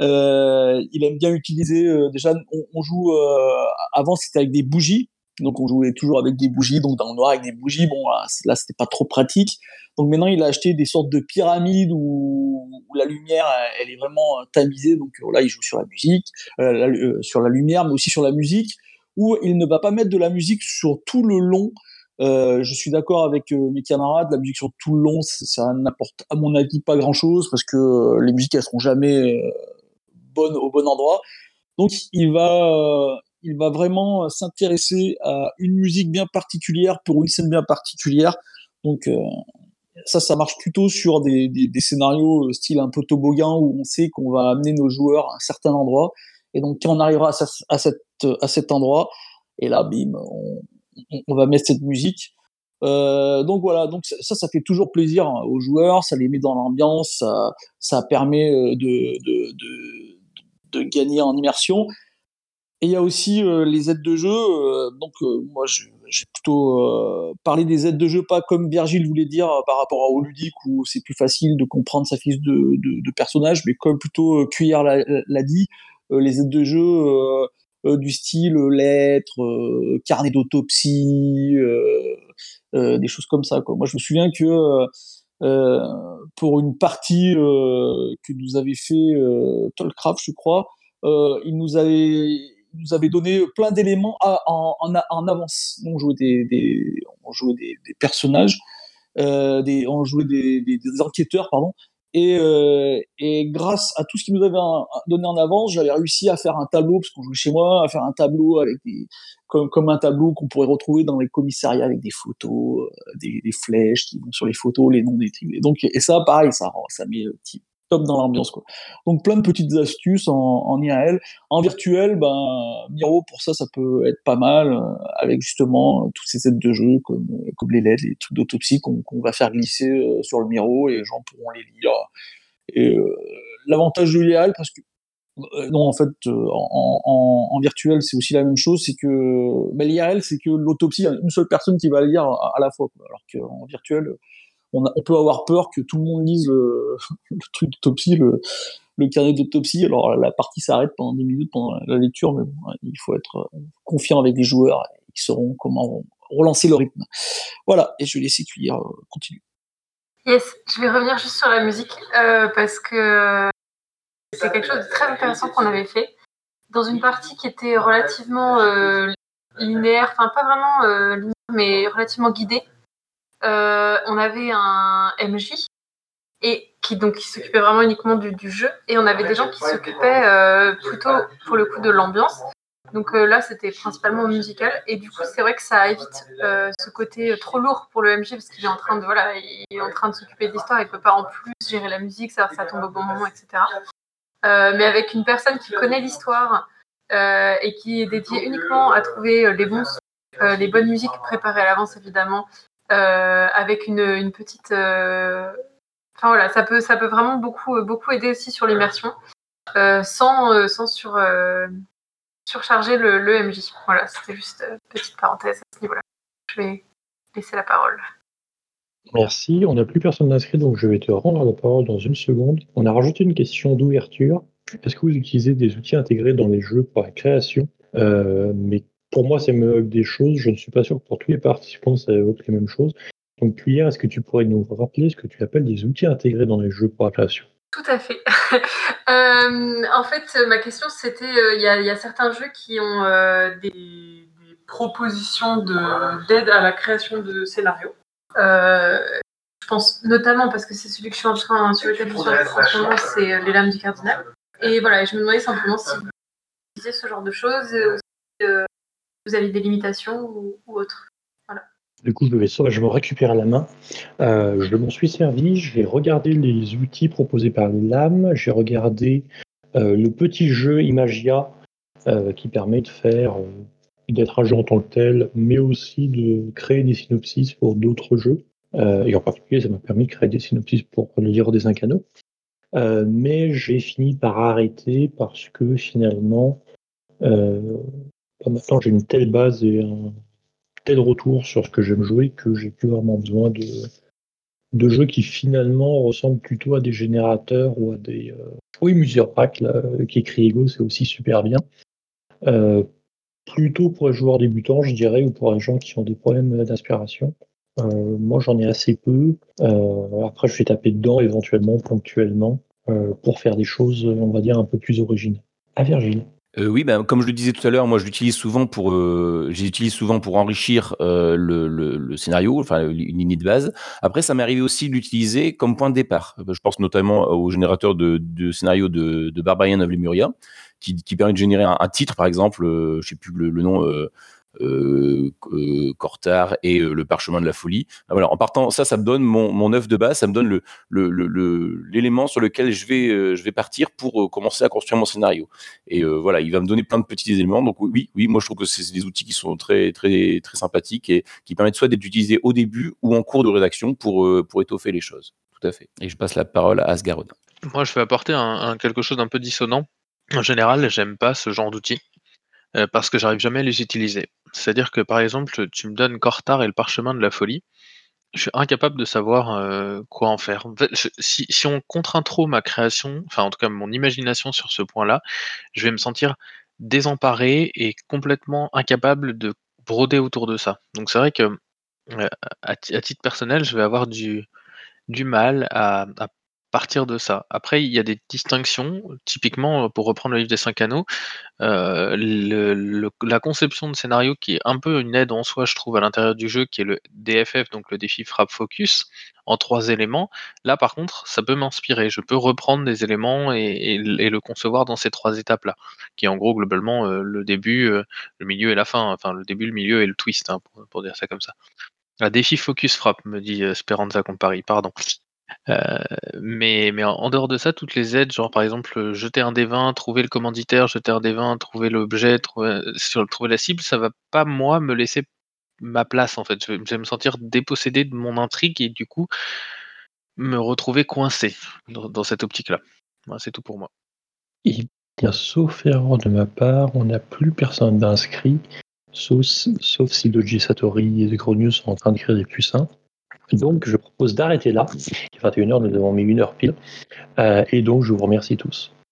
Euh, il aime bien utiliser. Euh, déjà, on, joue. Euh, avant, c'était avec des bougies. Donc, on jouait toujours avec des bougies, donc dans le noir avec des bougies. Bon, là, c'était pas trop pratique. Donc maintenant, il a acheté des sortes de pyramides où, la lumière, elle est vraiment tamisée. Donc là, il joue sur la musique, sur la lumière, mais aussi sur la musique, où il ne va pas mettre de la musique sur tout le long. je suis d'accord avec mes camarades, la musique sur tout le long, ça, n'apporte à mon avis pas grand-chose parce que les musiques elles seront jamais au bon endroit. Donc il va, euh, il va vraiment s'intéresser à une musique bien particulière pour une scène bien particulière. Donc euh, ça, ça marche plutôt sur des, scénarios euh, style un peu toboggan où on sait qu'on va amener nos joueurs à un certain endroit. Et donc quand on arrivera à, cette, à cet endroit, et là, bim, on, va mettre cette musique. Donc voilà, donc ça, ça fait toujours plaisir hein, aux joueurs, ça les met dans l'ambiance, ça, permet de, de gagner en immersion. Et il y a aussi euh, les aides de jeu. Euh, donc euh, moi, j'ai plutôt parlé des aides de jeu, pas comme Virgile voulait dire par rapport au ludique où c'est plus facile de comprendre sa fiche de, personnage, mais comme plutôt Cuillère l'a dit, les aides de jeu du style lettres, carnet d'autopsie, des choses comme ça. Moi, je me souviens que euh, pour une partie euh, que nous avait fait euh, Tolcraft, je crois. il nous avait nous avait donné plein d'éléments en, en, avance. On jouait des, des on jouait des, des personnages, euh, des, on jouait des, enquêteurs, pardon. Et, euh, et, grâce à tout ce qu'il nous avait donné en avance, j'avais réussi à faire un tableau, parce qu'on jouait chez moi, à faire un tableau avec des, comme, comme un tableau qu'on pourrait retrouver dans les commissariats avec des photos, euh, des, flèches qui vont sur les photos, les noms des trucs. Et donc, et ça, pareil, ça, ça met petit dans l'ambiance, quoi. Donc, plein de petites astuces en, en IRL. En virtuel, ben, Miro, pour ça, ça peut être pas mal, euh, avec justement euh, toutes ces aides de jeu, comme, comme les LED, les trucs d'autopsie qu'on va faire glisser sur le Miro et les gens pourront les lire. Et l'avantage de l'IRL, parce que euh, non, en fait, euh, en, virtuel, c'est aussi la même chose. C'est que bah, l'IRL, c'est que l'autopsie, il y a une seule personne qui va lire à la fois. Alors qu'en virtuel, on, peut avoir peur que tout le monde lise le, truc d'autopsie, le, le, carnet d'autopsie. Alors la partie s'arrête pendant 10 minutes pendant la lecture, mais bon, il faut être euh, confiant avec les joueurs. Ils sauront comment relancer le rythme. Voilà, et je vais laisser cuire continuer. Yes, je vais revenir juste sur la musique parce que c'est quelque chose de très intéressant qu'on avait fait dans une partie qui était relativement linéaire, enfin pas vraiment linéaire, mais relativement guidée. On avait un MJ et qui donc qui s'occupait vraiment uniquement du, jeu et on avait des gens qui s'occupaient plutôt pour le coup de l'ambiance donc euh, là, c'était principalement musical. Et du coup, c'est vrai que ça évite euh, ce côté trop lourd pour le MJ parce qu'il est en train de voilà, il est en train de s'occuper de l'histoire. Il peut pas en plus gérer la musique, ça, ça tombe au bon moment, etc. Euh, mais avec une personne qui connaît l'histoire et qui est dédiée uniquement à trouver les bons, les bonnes musiques préparées à l'avance, évidemment, avec une, petite, enfin voilà, ça peut, ça peut vraiment beaucoup, beaucoup aider aussi sur l'immersion, sans, sans sur surcharger le, MJ. Voilà, c'était juste une euh, petite parenthèse à ce niveau-là. Je vais laisser la parole. Merci. On n'a plus personne d'inscrit, donc je vais te rendre la parole dans une seconde. On a rajouté une question d'ouverture. Est-ce que vous utilisez des outils intégrés dans les jeux pour la création? Euh, pour moi, ça m'évoque des choses. Je ne suis pas sûr que pour tous les participants, ça évoque les mêmes choses. Donc, Cuillère, est-ce que tu pourrais nous rappeler ce que tu appelles des outils intégrés dans les jeux pour la création? Tout à fait. Euh, en fait, ma question, c'était, euh, il y, a certains jeux qui ont euh, des, propositions d'aide à la création de scénarios. je pense notamment parce que c'est celui que je suis en train, sur lequel je suis c'est Les Lames du Cardinal. Et voilà, je me demandais simplement si vous utilisez ce genre de choses, ou si vous avez des limitations ou, ou autres. Du coup, je me récupère à la main. Euh, je m'en suis servi. J'ai regardé les outils proposés par les lames. J'ai regardé euh, le petit jeu Imagia euh, qui permet de faire, d'être un jeu en tant que tel, mais aussi de créer des synopsis pour d'autres jeux. et en particulier, ça m'a permis de créer des synopsis pour le livre des Incanos. mais j'ai fini par arrêter parce que finalement, maintenant j'ai une telle base et un, tel retour sur ce que j'aime jouer que j'ai plus vraiment besoin de, de jeux qui finalement ressemblent plutôt à des générateurs ou à des. Euh... Oui, Muserac, qui écrit Ego, c'est aussi super bien. Euh, plutôt pour les joueurs débutants, je dirais, ou pour les gens qui ont des problèmes d'inspiration. Euh, moi, j'en ai assez peu. Euh, après, je vais taper dedans éventuellement, ponctuellement, pour faire des choses, on va dire, un peu plus originales. À Virgile. Euh, oui, ben, comme je le disais tout à l'heure, moi je l'utilise souvent pour, euh, j'utilise souvent pour enrichir euh, le, le, scénario, enfin une ligne de base. Après, ça m'est arrivé aussi de l'utiliser comme point de départ. Je pense notamment au générateur de, de scénario de, de Barbarian of Lemuria, qui, permet de générer un, titre, par exemple, je sais plus le nom euh, euh, Cortar et euh, le parchemin de la folie. Ah, en partant, ça, ça me donne mon, mon de base, ça me donne l'élément sur lequel je vais, vais partir pour commencer à construire mon scénario. Et voilà, il va me donner plein de petits éléments. Donc oui, oui, moi je trouve que c'est des outils qui sont très, très, très sympathiques et qui permettent soit d'être utilisés au début ou en cours de rédaction pour, étoffer les choses. Tout à fait. Et je passe la parole à Asgarodin. Moi, je vais apporter quelque chose d'un peu dissonant. En général, j'aime pas ce genre d'outils. parce que j'arrive jamais à les utiliser. C'est-à-dire que, par exemple, tu me donnes Cortar et le parchemin de la folie, je suis incapable de savoir, euh, quoi en faire. si on contraint trop ma création, enfin, en tout cas, mon imagination sur ce point-là, je vais me sentir désemparé et complètement incapable de broder autour de ça. Donc c'est vrai que, euh, à titre personnel, je vais avoir du mal à partir de ça. Après, il y a des distinctions. Typiquement, pour reprendre le livre des cinq anneaux, euh, la conception de scénario qui est un peu une aide en soi, je trouve, à l'intérieur du jeu, qui est le DFF, donc le défi frappe focus, en trois éléments. Là, par contre, ça peut m'inspirer. Je peux reprendre des éléments et, le concevoir dans ces trois étapes-là, qui est en gros globalement euh, le début, euh, le milieu et la fin. Enfin, le début, le milieu et le twist, hein, pour, dire ça comme ça. Un défi focus frappe, me dit Speranza Compari, pardon. Euh, mais en dehors de ça, toutes les aides, genre par exemple, jeter un des 20, trouver le commanditaire, jeter un des 20, trouver l'objet, trouver sur trouver la cible, ça va pas moi me laisser ma place en fait. Je vais me sentir dépossédé de mon intrigue et du coup, me retrouver coincé dans cette optique-là. c'est tout pour moi. Et bien, sauf erreur de ma part, on n'a plus personne d'inscrit, sauf sauf si Doji Satori et Gronius sont en train d'écrire des puissants. Donc, je propose d'arrêter là. Il est 21h, nous avons mis une heure pile. Euh, et donc, je vous remercie tous.